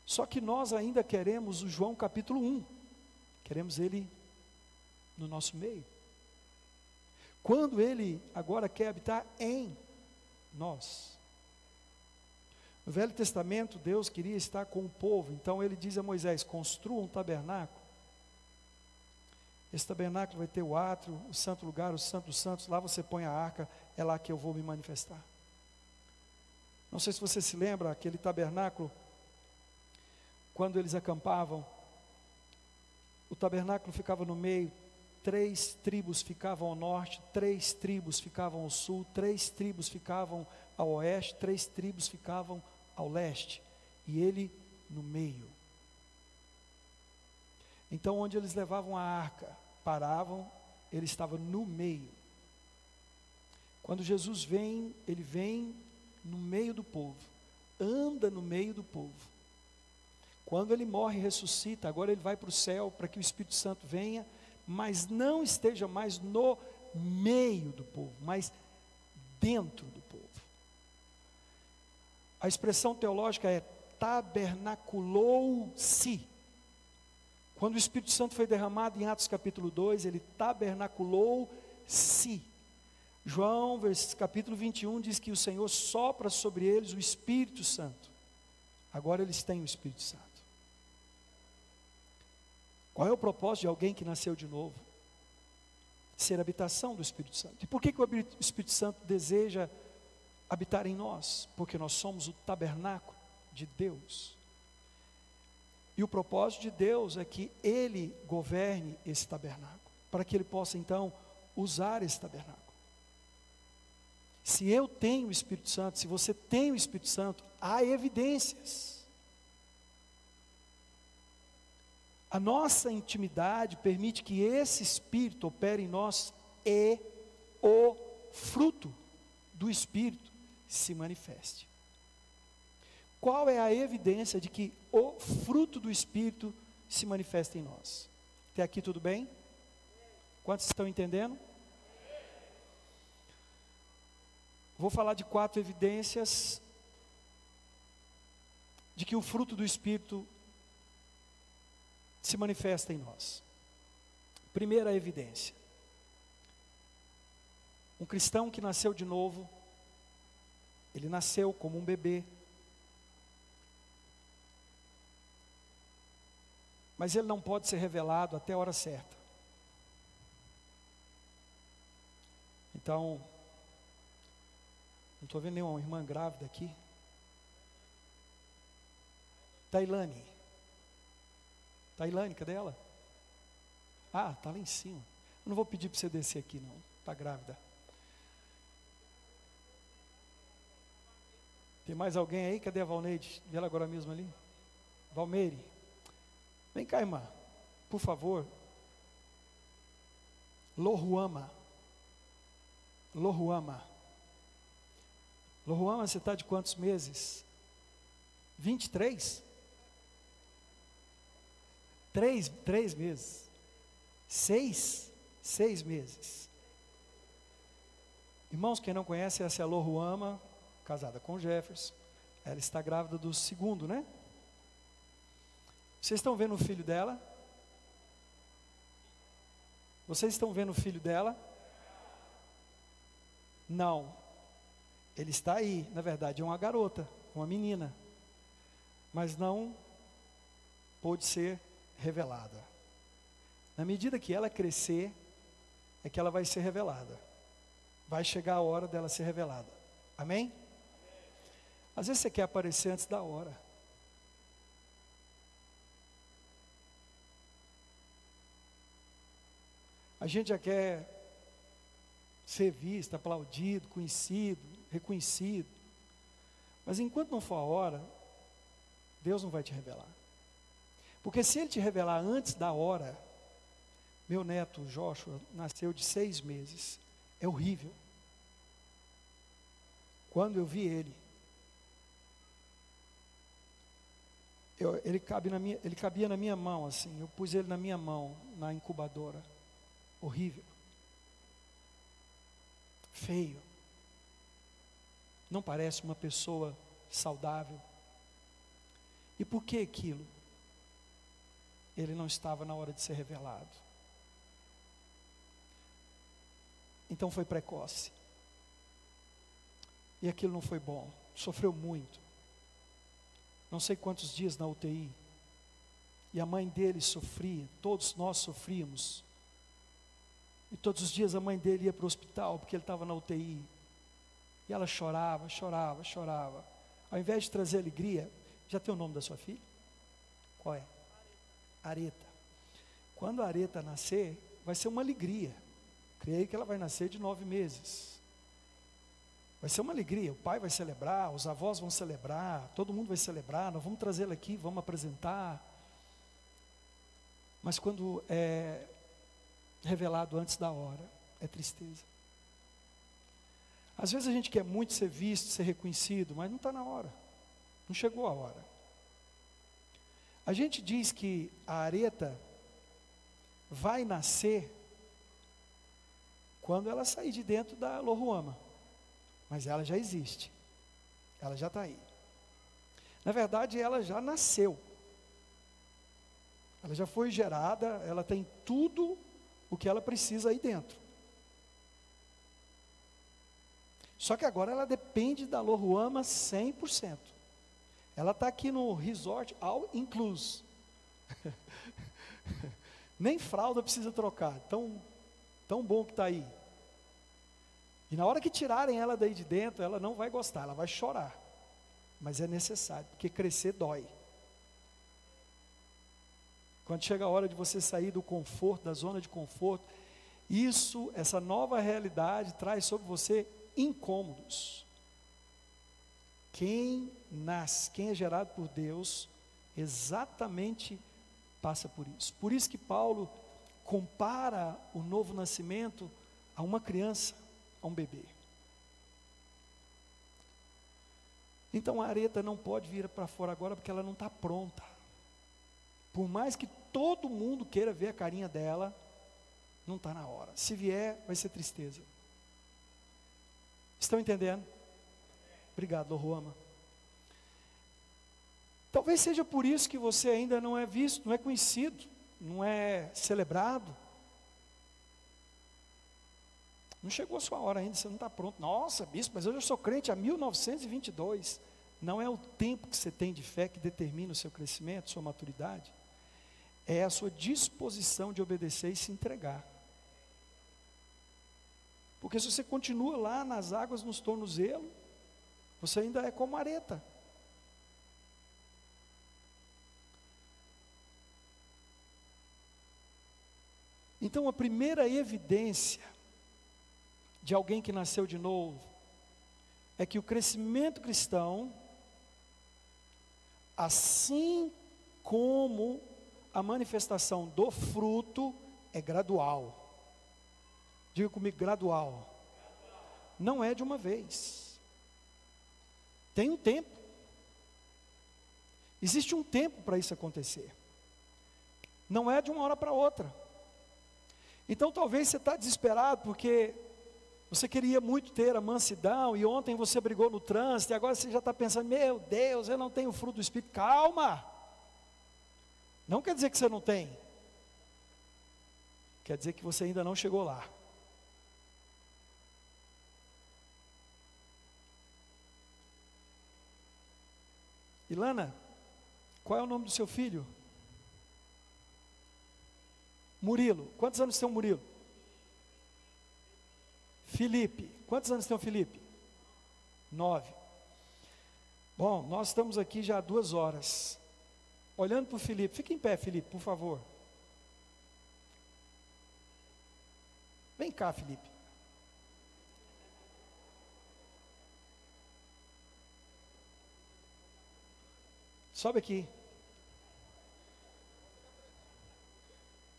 Só que nós ainda queremos o João capítulo 1. Queremos ele no nosso meio. Quando ele agora quer habitar em nós. No Velho Testamento, Deus queria estar com o povo, então ele diz a Moisés: construa um tabernáculo. Esse tabernáculo vai ter o átrio, o santo lugar, o santo dos santos, lá você põe a arca, é lá que eu vou me manifestar. Não sei se você se lembra, aquele tabernáculo, quando eles acampavam, o tabernáculo ficava no meio, três tribos ficavam ao norte, três tribos ficavam ao sul, três tribos ficavam ao oeste, três tribos ficavam ao leste, e ele no meio. Então, onde eles levavam a arca, paravam, ele estava no meio. Quando Jesus vem, ele vem no meio do povo, anda no meio do povo. Quando ele morre e ressuscita, agora ele vai para o céu para que o Espírito Santo venha, mas não esteja mais no meio do povo, mas dentro do povo. A expressão teológica é tabernaculou-se. Quando o Espírito Santo foi derramado em Atos capítulo 2, ele tabernaculou-se. João, capítulo 21, diz que o Senhor sopra sobre eles o Espírito Santo. Agora eles têm o Espírito Santo. Qual é o propósito de alguém que nasceu de novo? Ser habitação do Espírito Santo. E por que, que o Espírito Santo deseja habitar em nós, porque nós somos o tabernáculo de Deus. E o propósito de Deus é que Ele governe esse tabernáculo, para que Ele possa então usar esse tabernáculo. Se eu tenho o Espírito Santo, se você tem o Espírito Santo, há evidências. A nossa intimidade permite que esse Espírito opere em nós e o fruto do Espírito se manifeste. Qual é a evidência de que o fruto do Espírito se manifesta em nós? Até aqui tudo bem? Quantos estão entendendo? Vou falar de quatro evidências de que o fruto do Espírito se manifesta em nós. Primeira evidência: um cristão que nasceu de novo ele nasceu como um bebê. Mas ele não pode ser revelado até a hora certa. Então, não estou vendo nenhuma irmã grávida aqui. Tailane. Tailane, cadê ela? Ah, está lá em cima. Eu não vou pedir para você descer aqui, não. Está grávida. Tem mais alguém aí? Cadê a Valneide? Vê ela agora mesmo ali. Valmeire, vem cá, irmã, por favor. Lohuama. Lohuama. Lohuama, você está de quantos meses? 23? Três, três meses. Seis? Seis meses. Irmãos, quem não conhece, essa é a Lohuama, casada com Jefferson. Ela está grávida do segundo, né? Vocês estão vendo o filho dela? Vocês estão vendo o filho dela? Não. Ele está aí, na verdade, é uma garota, uma menina. Mas não pôde ser revelada. Na medida que ela crescer, é que ela vai ser revelada. Vai chegar a hora dela ser revelada. Amém? Às vezes você quer aparecer antes da hora. A gente já quer ser visto, aplaudido, conhecido, reconhecido. Mas enquanto não for a hora, Deus não vai te revelar. Porque se Ele te revelar antes da hora, meu neto Joshua nasceu de seis meses, é horrível. Quando eu vi ele, eu, ele, cabe na minha, ele cabia na minha mão assim, eu pus ele na minha mão, na incubadora horrível, feio, não parece uma pessoa saudável. E por que aquilo? Ele não estava na hora de ser revelado. Então foi precoce. E aquilo não foi bom. Sofreu muito. Não sei quantos dias na UTI. E a mãe dele sofria, todos nós sofríamos e todos os dias a mãe dele ia para o hospital, porque ele estava na UTI. E ela chorava, chorava, chorava. Ao invés de trazer alegria, já tem o nome da sua filha? Qual é? Areta. Quando a Areta nascer, vai ser uma alegria. Creio que ela vai nascer de nove meses. Vai ser uma alegria. O pai vai celebrar, os avós vão celebrar, todo mundo vai celebrar. Nós vamos trazê-la aqui, vamos apresentar. Mas quando é, revelado antes da hora. É tristeza. Às vezes a gente quer muito ser visto, ser reconhecido, mas não está na hora. Não chegou a hora. A gente diz que a areta vai nascer quando ela sair de dentro da Lohuama. Mas ela já existe. Ela já está aí. Na verdade, ela já nasceu. Ela já foi gerada, ela tem tudo o que ela precisa aí dentro. Só que agora ela depende da Lohuama 100%. Ela está aqui no resort all inclusive. Nem fralda precisa trocar, tão, tão bom que está aí. E na hora que tirarem ela daí de dentro, ela não vai gostar, ela vai chorar. Mas é necessário, porque crescer dói. Quando chega a hora de você sair do conforto, da zona de conforto, isso, essa nova realidade traz sobre você incômodos. Quem nasce, quem é gerado por Deus, exatamente passa por isso. Por isso que Paulo compara o novo nascimento a uma criança, a um bebê. Então a areta não pode vir para fora agora porque ela não está pronta. Por mais que todo mundo queira ver a carinha dela, não está na hora. Se vier, vai ser tristeza. Estão entendendo? Obrigado, Lohuama. Talvez seja por isso que você ainda não é visto, não é conhecido, não é celebrado. Não chegou a sua hora ainda, você não está pronto. Nossa, bispo, mas eu já sou crente há 1922. Não é o tempo que você tem de fé que determina o seu crescimento, sua maturidade é a sua disposição de obedecer e se entregar. Porque se você continua lá nas águas, nos tornozelos, você ainda é como areta. Então, a primeira evidência de alguém que nasceu de novo é que o crescimento cristão, assim como a manifestação do fruto é gradual. Diga comigo, gradual. Não é de uma vez. Tem um tempo. Existe um tempo para isso acontecer. Não é de uma hora para outra. Então talvez você está desesperado porque você queria muito ter a mansidão e ontem você brigou no trânsito e agora você já está pensando: meu Deus, eu não tenho fruto do Espírito. Calma! Não quer dizer que você não tem, quer dizer que você ainda não chegou lá. Ilana, qual é o nome do seu filho? Murilo. Quantos anos tem o Murilo? Felipe. Quantos anos tem o Felipe? Nove. Bom, nós estamos aqui já há duas horas. Olhando para o Felipe. Fique em pé, Felipe, por favor. Vem cá, Felipe. Sobe aqui.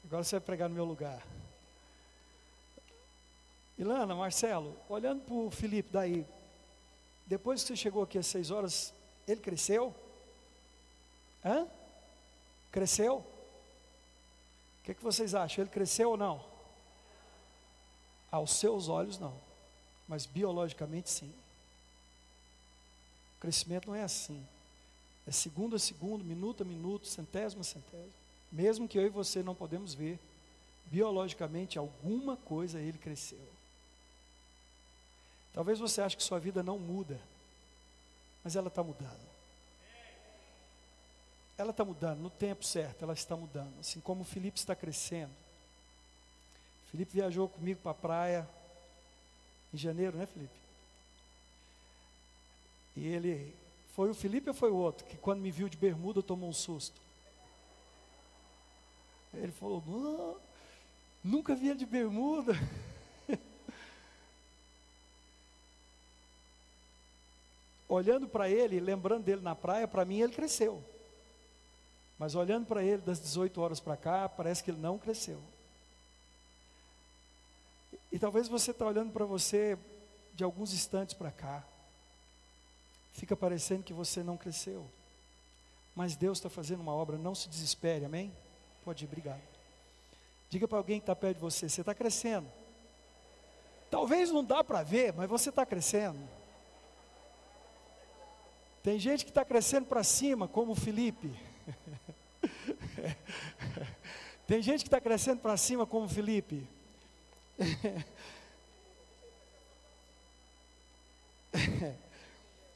Agora você vai pregar no meu lugar. Ilana, Marcelo, olhando para o Felipe daí, depois que você chegou aqui às seis horas, ele cresceu? Hã? Cresceu? O que, que vocês acham? Ele cresceu ou não? Aos seus olhos, não. Mas biologicamente, sim. O crescimento não é assim. É segundo a segundo, minuto a minuto, centésimo a centésimo. Mesmo que eu e você não podemos ver, biologicamente alguma coisa ele cresceu. Talvez você ache que sua vida não muda, mas ela está mudando. Ela está mudando, no tempo certo, ela está mudando. Assim como o Felipe está crescendo. Felipe viajou comigo para a praia em janeiro, né, Felipe? E ele foi o Felipe ou foi o outro que quando me viu de bermuda tomou um susto? Ele falou: nunca via de bermuda. olhando para ele, lembrando dele na praia, para mim ele cresceu. Mas olhando para ele das 18 horas para cá, parece que ele não cresceu. E talvez você está olhando para você de alguns instantes para cá. Fica parecendo que você não cresceu. Mas Deus está fazendo uma obra, não se desespere, amém? Pode ir, obrigado. Diga para alguém que está perto de você, você está crescendo. Talvez não dá para ver, mas você está crescendo. Tem gente que está crescendo para cima, como o Felipe. Tem gente que está crescendo para cima, como o Felipe.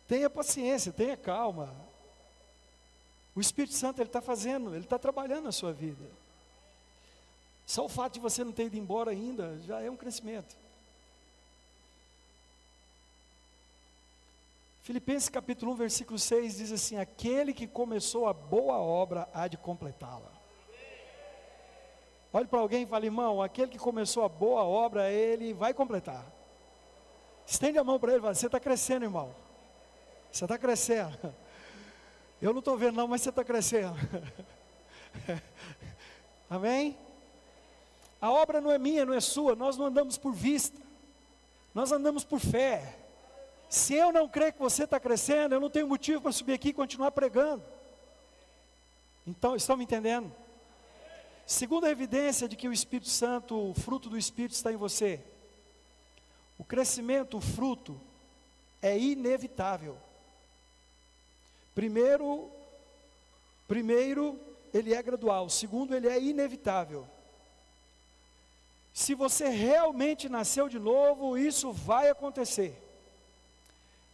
tenha paciência, tenha calma. O Espírito Santo ele está fazendo, ele está trabalhando na sua vida. Só o fato de você não ter ido embora ainda já é um crescimento. Filipenses capítulo 1, versículo 6 diz assim: Aquele que começou a boa obra há de completá-la. Olhe para alguém e fale, irmão, aquele que começou a boa obra, ele vai completar. Estende a mão para ele e fala: Você está crescendo, irmão. Você está crescendo. Eu não estou vendo, não, mas você está crescendo. Amém? A obra não é minha, não é sua, nós não andamos por vista, nós andamos por fé. Se eu não crer que você está crescendo, eu não tenho motivo para subir aqui e continuar pregando. Então, estão me entendendo? Segunda evidência de que o Espírito Santo, o fruto do Espírito está em você. O crescimento, o fruto, é inevitável. Primeiro, primeiro, ele é gradual. Segundo, ele é inevitável. Se você realmente nasceu de novo, isso vai acontecer.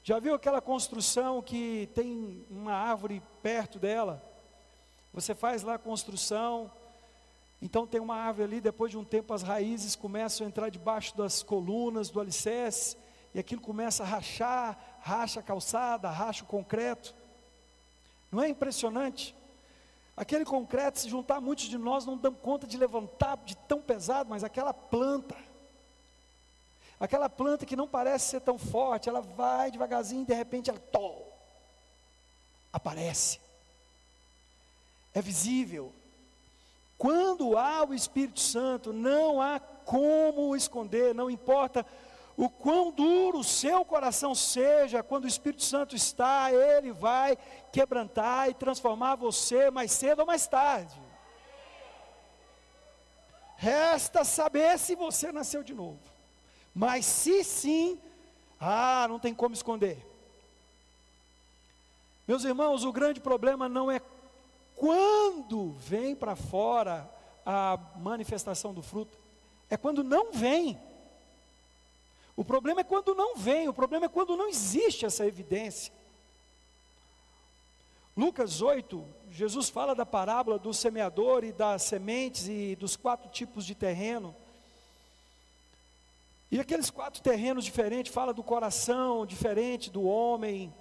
Já viu aquela construção que tem uma árvore perto dela? Você faz lá a construção, então tem uma árvore ali, depois de um tempo as raízes começam a entrar debaixo das colunas do alicerce, e aquilo começa a rachar, racha a calçada, racha o concreto. Não é impressionante? Aquele concreto, se juntar muitos de nós, não dão conta de levantar de tão pesado, mas aquela planta, aquela planta que não parece ser tão forte, ela vai devagarzinho e de repente ela tol, aparece. é visível. Quando há o Espírito Santo, não há como esconder, não importa o quão duro o seu coração seja, quando o Espírito Santo está, ele vai quebrantar e transformar você mais cedo ou mais tarde. Resta saber se você nasceu de novo. Mas se sim, ah, não tem como esconder. Meus irmãos, o grande problema não é quando vem para fora a manifestação do fruto, é quando não vem. O problema é quando não vem, o problema é quando não existe essa evidência. Lucas 8, Jesus fala da parábola do semeador e das sementes e dos quatro tipos de terreno. E aqueles quatro terrenos diferentes, fala do coração diferente do homem.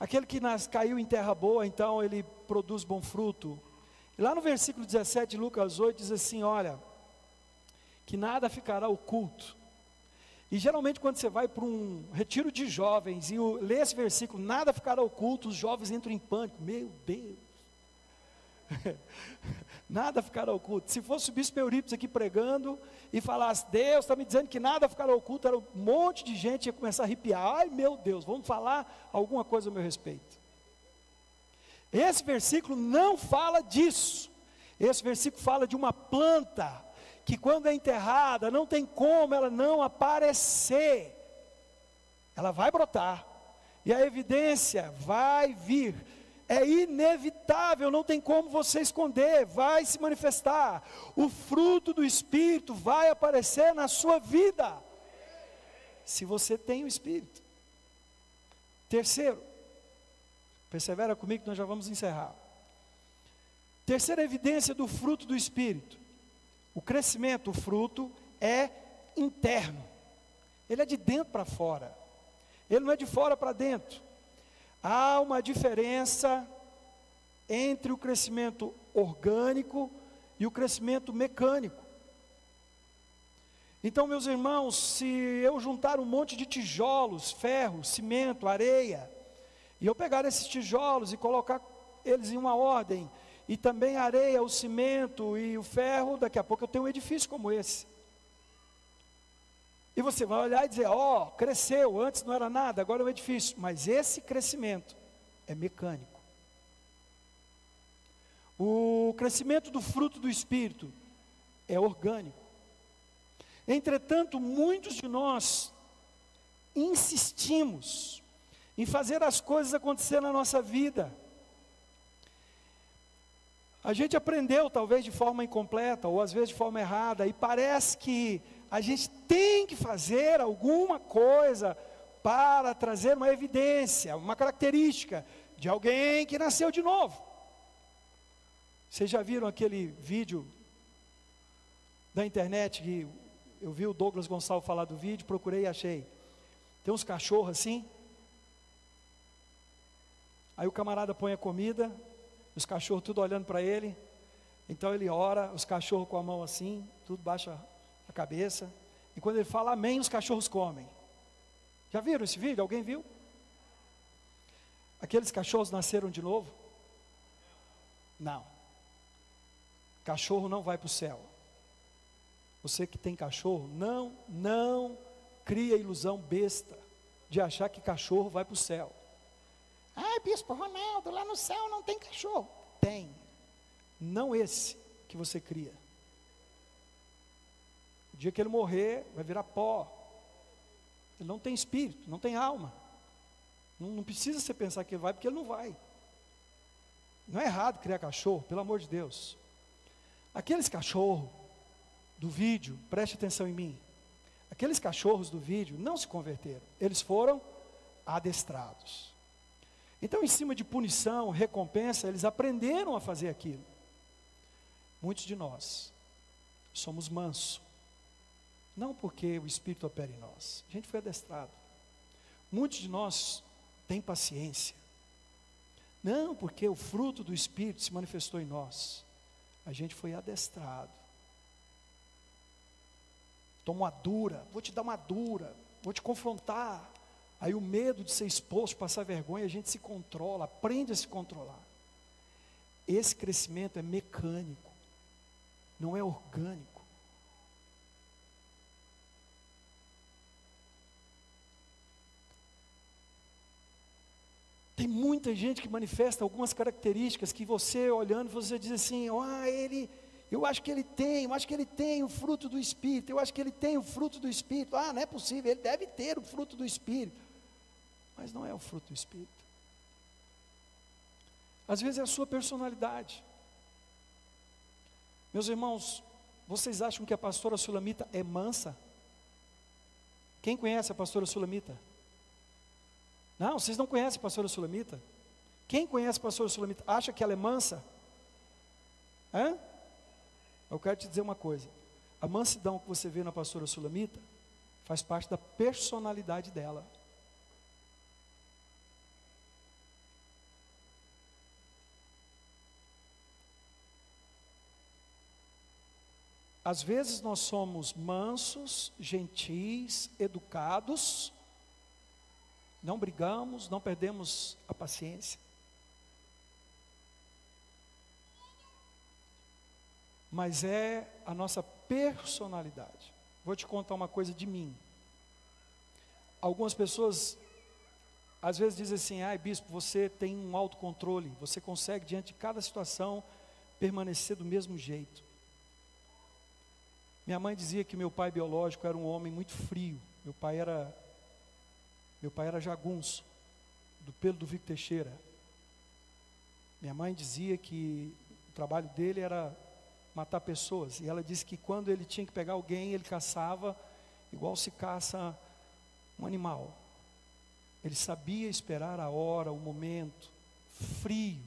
Aquele que nas, caiu em terra boa, então ele produz bom fruto. E lá no versículo 17 de Lucas 8 diz assim: Olha, que nada ficará oculto e geralmente, quando você vai para um retiro de jovens e lê esse versículo, nada ficará oculto, os jovens entram em pânico. Meu Deus! nada ficará oculto. Se fosse o bispo Eurípides aqui pregando e falasse, Deus está me dizendo que nada ficará oculto, era um monte de gente ia começar a arrepiar. Ai meu Deus, vamos falar alguma coisa a meu respeito. Esse versículo não fala disso. Esse versículo fala de uma planta que quando é enterrada, não tem como ela não aparecer. Ela vai brotar. E a evidência vai vir. É inevitável, não tem como você esconder, vai se manifestar. O fruto do Espírito vai aparecer na sua vida. Se você tem o Espírito. Terceiro, persevera comigo que nós já vamos encerrar. Terceira evidência do fruto do Espírito o crescimento, o fruto, é interno. Ele é de dentro para fora. Ele não é de fora para dentro. Há uma diferença entre o crescimento orgânico e o crescimento mecânico. Então, meus irmãos, se eu juntar um monte de tijolos, ferro, cimento, areia, e eu pegar esses tijolos e colocar eles em uma ordem, e também a areia, o cimento e o ferro, daqui a pouco eu tenho um edifício como esse. E você vai olhar e dizer: Ó, oh, cresceu, antes não era nada, agora é um edifício. Mas esse crescimento é mecânico. O crescimento do fruto do Espírito é orgânico. Entretanto, muitos de nós insistimos em fazer as coisas acontecer na nossa vida a gente aprendeu, talvez de forma incompleta, ou às vezes de forma errada, e parece que a gente tem que fazer alguma coisa para trazer uma evidência, uma característica de alguém que nasceu de novo. Vocês já viram aquele vídeo da internet que eu vi o Douglas Gonçalves falar do vídeo, procurei e achei. Tem uns cachorros assim. Aí o camarada põe a comida, os cachorros tudo olhando para ele. Então ele ora, os cachorros com a mão assim, tudo baixa cabeça. E quando ele fala amém, os cachorros comem. Já viram esse vídeo? Alguém viu? Aqueles cachorros nasceram de novo? Não. Cachorro não vai para o céu. Você que tem cachorro, não, não cria ilusão besta de achar que cachorro vai para o céu. Ai, bispo Ronaldo, lá no céu não tem cachorro. Tem. Não esse que você cria. O dia que ele morrer, vai virar pó. Ele não tem espírito, não tem alma. Não, não precisa você pensar que ele vai, porque ele não vai. Não é errado criar cachorro, pelo amor de Deus. Aqueles cachorros do vídeo, preste atenção em mim. Aqueles cachorros do vídeo não se converteram, eles foram adestrados. Então, em cima de punição, recompensa, eles aprenderam a fazer aquilo. Muitos de nós somos mansos, não porque o Espírito opera em nós, a gente foi adestrado. Muitos de nós têm paciência, não porque o fruto do Espírito se manifestou em nós, a gente foi adestrado. Toma uma dura, vou te dar uma dura, vou te confrontar, Aí o medo de ser exposto, passar vergonha, a gente se controla, aprende a se controlar. esse crescimento é mecânico, não é orgânico. Tem muita gente que manifesta algumas características que você olhando, você diz assim: "Ah, ele, eu acho que ele tem, eu acho que ele tem o fruto do espírito, eu acho que ele tem o fruto do espírito. Ah, não é possível, ele deve ter o fruto do espírito". Mas não é o fruto do espírito. Às vezes é a sua personalidade. Meus irmãos, vocês acham que a pastora Sulamita é mansa? Quem conhece a pastora Sulamita? Não, vocês não conhecem a pastora Sulamita? Quem conhece a pastora Sulamita acha que ela é mansa? Hã? Eu quero te dizer uma coisa. A mansidão que você vê na pastora Sulamita faz parte da personalidade dela. Às vezes nós somos mansos, gentis, educados, não brigamos, não perdemos a paciência. Mas é a nossa personalidade. Vou te contar uma coisa de mim. Algumas pessoas às vezes dizem assim: "Ai, bispo, você tem um autocontrole, você consegue diante de cada situação permanecer do mesmo jeito". Minha mãe dizia que meu pai biológico era um homem muito frio. Meu pai era meu pai era jagunço, do pelo do Victor Teixeira. Minha mãe dizia que o trabalho dele era matar pessoas. E ela disse que quando ele tinha que pegar alguém, ele caçava igual se caça um animal. Ele sabia esperar a hora, o momento, frio.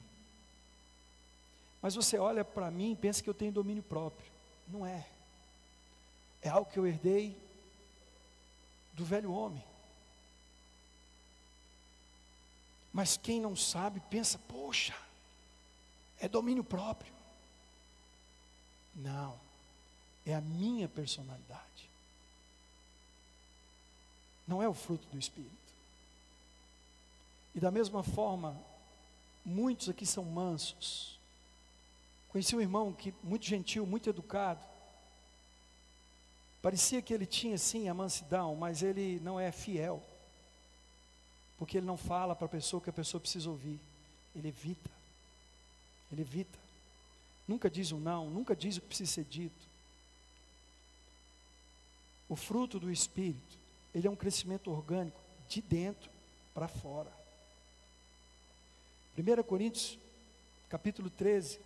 Mas você olha para mim e pensa que eu tenho domínio próprio. Não é. É algo que eu herdei do velho homem. Mas quem não sabe pensa, poxa, é domínio próprio. Não, é a minha personalidade. Não é o fruto do Espírito. E da mesma forma, muitos aqui são mansos. Conheci um irmão que muito gentil, muito educado. Parecia que ele tinha sim a mansidão, mas ele não é fiel. Porque ele não fala para a pessoa que a pessoa precisa ouvir. Ele evita. Ele evita. Nunca diz um não, nunca diz o que precisa ser dito. O fruto do Espírito, ele é um crescimento orgânico de dentro para fora. 1 Coríntios, capítulo 13.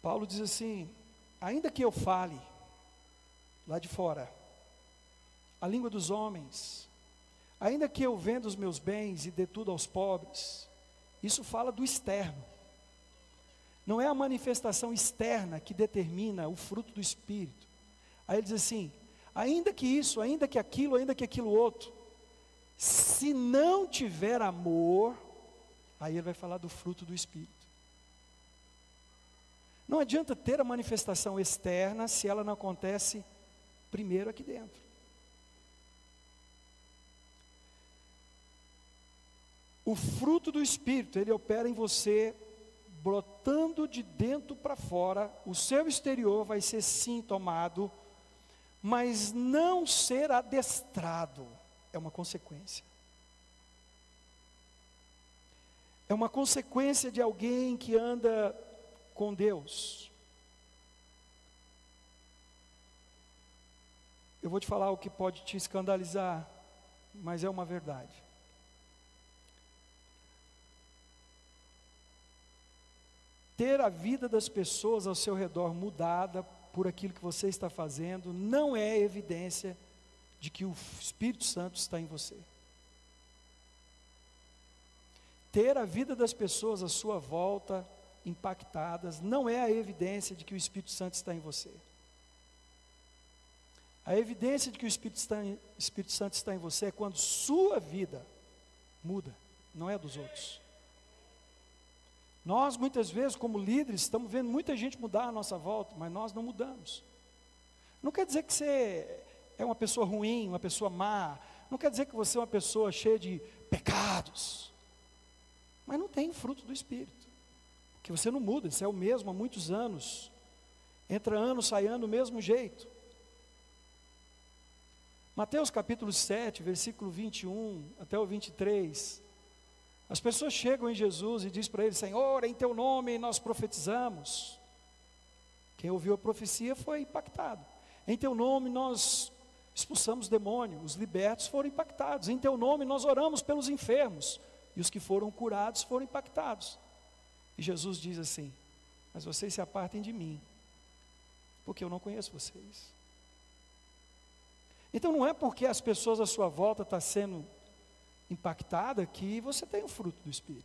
Paulo diz assim: ainda que eu fale, lá de fora, a língua dos homens, ainda que eu venda os meus bens e dê tudo aos pobres, isso fala do externo. Não é a manifestação externa que determina o fruto do Espírito. Aí ele diz assim: ainda que isso, ainda que aquilo, ainda que aquilo outro, se não tiver amor, aí ele vai falar do fruto do Espírito. Não adianta ter a manifestação externa se ela não acontece primeiro aqui dentro. O fruto do Espírito, ele opera em você, brotando de dentro para fora, o seu exterior vai ser sim tomado, mas não ser adestrado, é uma consequência. É uma consequência de alguém que anda com Deus. Eu vou te falar o que pode te escandalizar, mas é uma verdade. Ter a vida das pessoas ao seu redor mudada por aquilo que você está fazendo não é evidência de que o Espírito Santo está em você. Ter a vida das pessoas à sua volta impactadas não é a evidência de que o Espírito Santo está em você. A evidência de que o Espírito, está, Espírito Santo está em você é quando sua vida muda, não é dos outros. Nós, muitas vezes, como líderes, estamos vendo muita gente mudar à nossa volta, mas nós não mudamos. Não quer dizer que você é uma pessoa ruim, uma pessoa má. Não quer dizer que você é uma pessoa cheia de pecados. Mas não tem fruto do Espírito. Que você não muda, isso é o mesmo há muitos anos. Entra ano, sai ano, do mesmo jeito. Mateus capítulo 7, versículo 21 até o 23. As pessoas chegam em Jesus e dizem para ele: Senhor, em teu nome nós profetizamos. Quem ouviu a profecia foi impactado. Em teu nome nós expulsamos demônios, os libertos foram impactados. Em teu nome nós oramos pelos enfermos, e os que foram curados foram impactados. E Jesus diz assim: Mas vocês se apartem de mim, porque eu não conheço vocês. Então não é porque as pessoas à sua volta estão tá sendo impactada que você tem o fruto do Espírito.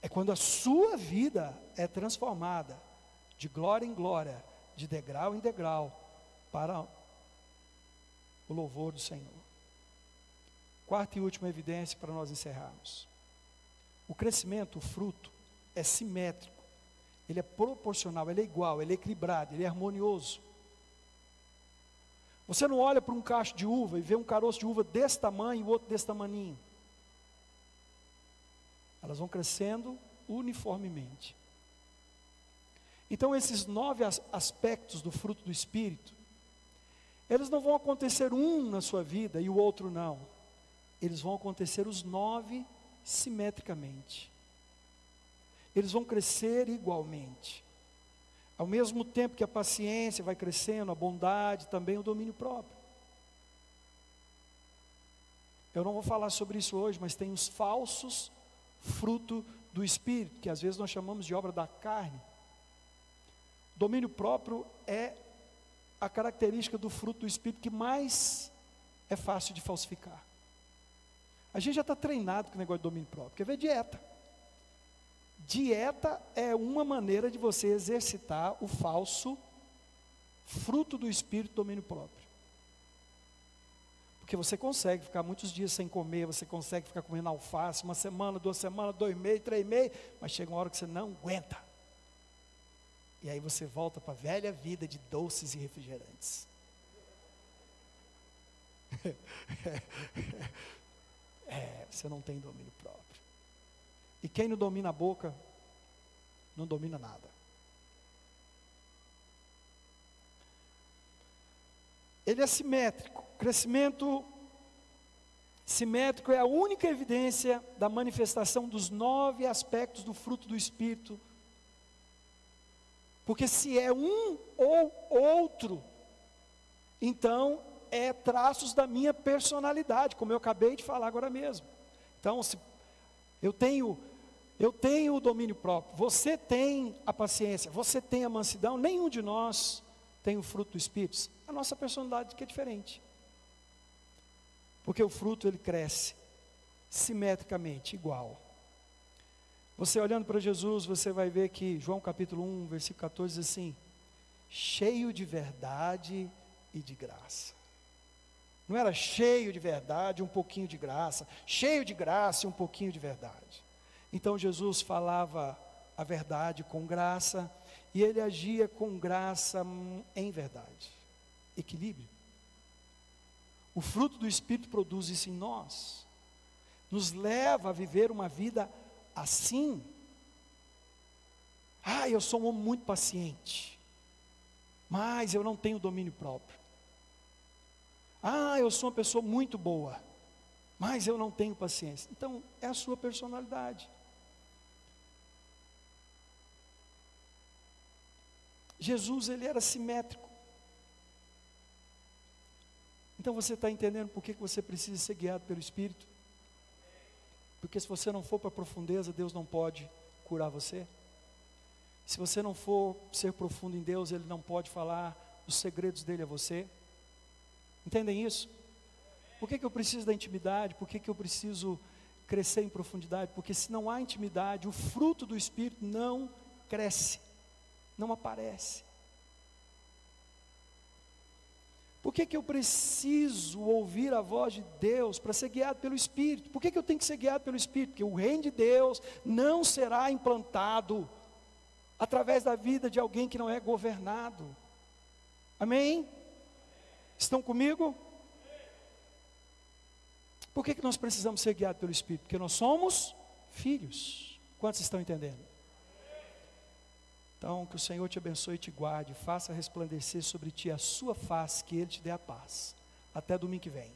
É quando a sua vida é transformada de glória em glória, de degrau em degrau, para o louvor do Senhor. Quarta e última evidência para nós encerrarmos. O crescimento, o fruto, é simétrico, ele é proporcional, ele é igual, ele é equilibrado, ele é harmonioso. Você não olha para um cacho de uva e vê um caroço de uva desse tamanho e outro desse tamaninho. Elas vão crescendo uniformemente. Então, esses nove aspectos do fruto do Espírito, eles não vão acontecer um na sua vida e o outro não. Eles vão acontecer os nove simetricamente. Eles vão crescer igualmente. Ao mesmo tempo que a paciência vai crescendo, a bondade, também o domínio próprio. Eu não vou falar sobre isso hoje, mas tem os falsos fruto do espírito, que às vezes nós chamamos de obra da carne. Domínio próprio é a característica do fruto do espírito que mais é fácil de falsificar. A gente já está treinado com o negócio de domínio próprio. Quer ver dieta? Dieta é uma maneira de você exercitar o falso fruto do espírito domínio próprio. Porque você consegue ficar muitos dias sem comer, você consegue ficar comendo alface, uma semana, duas semanas, dois meses, três meses, mas chega uma hora que você não aguenta. E aí você volta para a velha vida de doces e refrigerantes. é, você não tem domínio próprio. E quem não domina a boca, não domina nada. Ele é simétrico. Crescimento simétrico é a única evidência da manifestação dos nove aspectos do fruto do Espírito. Porque se é um ou outro, então é traços da minha personalidade, como eu acabei de falar agora mesmo. Então, se eu tenho eu tenho o domínio próprio, você tem a paciência, você tem a mansidão, nenhum de nós tem o fruto do Espírito. A nossa personalidade que é diferente. Porque o fruto ele cresce simetricamente, igual. Você olhando para Jesus, você vai ver que João capítulo 1, versículo 14 diz assim: cheio de verdade e de graça. Não era cheio de verdade, um pouquinho de graça, cheio de graça e um pouquinho de verdade. Então Jesus falava a verdade com graça e ele agia com graça em verdade. Equilíbrio. O fruto do Espírito produz isso em nós, nos leva a viver uma vida assim. Ah, eu sou um homem muito paciente, mas eu não tenho domínio próprio. Ah, eu sou uma pessoa muito boa, mas eu não tenho paciência. Então, é a sua personalidade. Jesus ele era simétrico. Então você está entendendo por que você precisa ser guiado pelo Espírito? Porque se você não for para a profundeza, Deus não pode curar você. Se você não for ser profundo em Deus, Ele não pode falar os segredos dele a você. Entendem isso? Por que, que eu preciso da intimidade? Por que, que eu preciso crescer em profundidade? Porque se não há intimidade, o fruto do Espírito não cresce não aparece. Por que, que eu preciso ouvir a voz de Deus para ser guiado pelo Espírito? Por que, que eu tenho que ser guiado pelo Espírito? Porque o reino de Deus não será implantado através da vida de alguém que não é governado. Amém? Estão comigo? Por que, que nós precisamos ser guiados pelo Espírito? Porque nós somos filhos. Quantos estão entendendo? Então, que o Senhor te abençoe e te guarde, faça resplandecer sobre ti a sua face, que Ele te dê a paz. Até domingo que vem.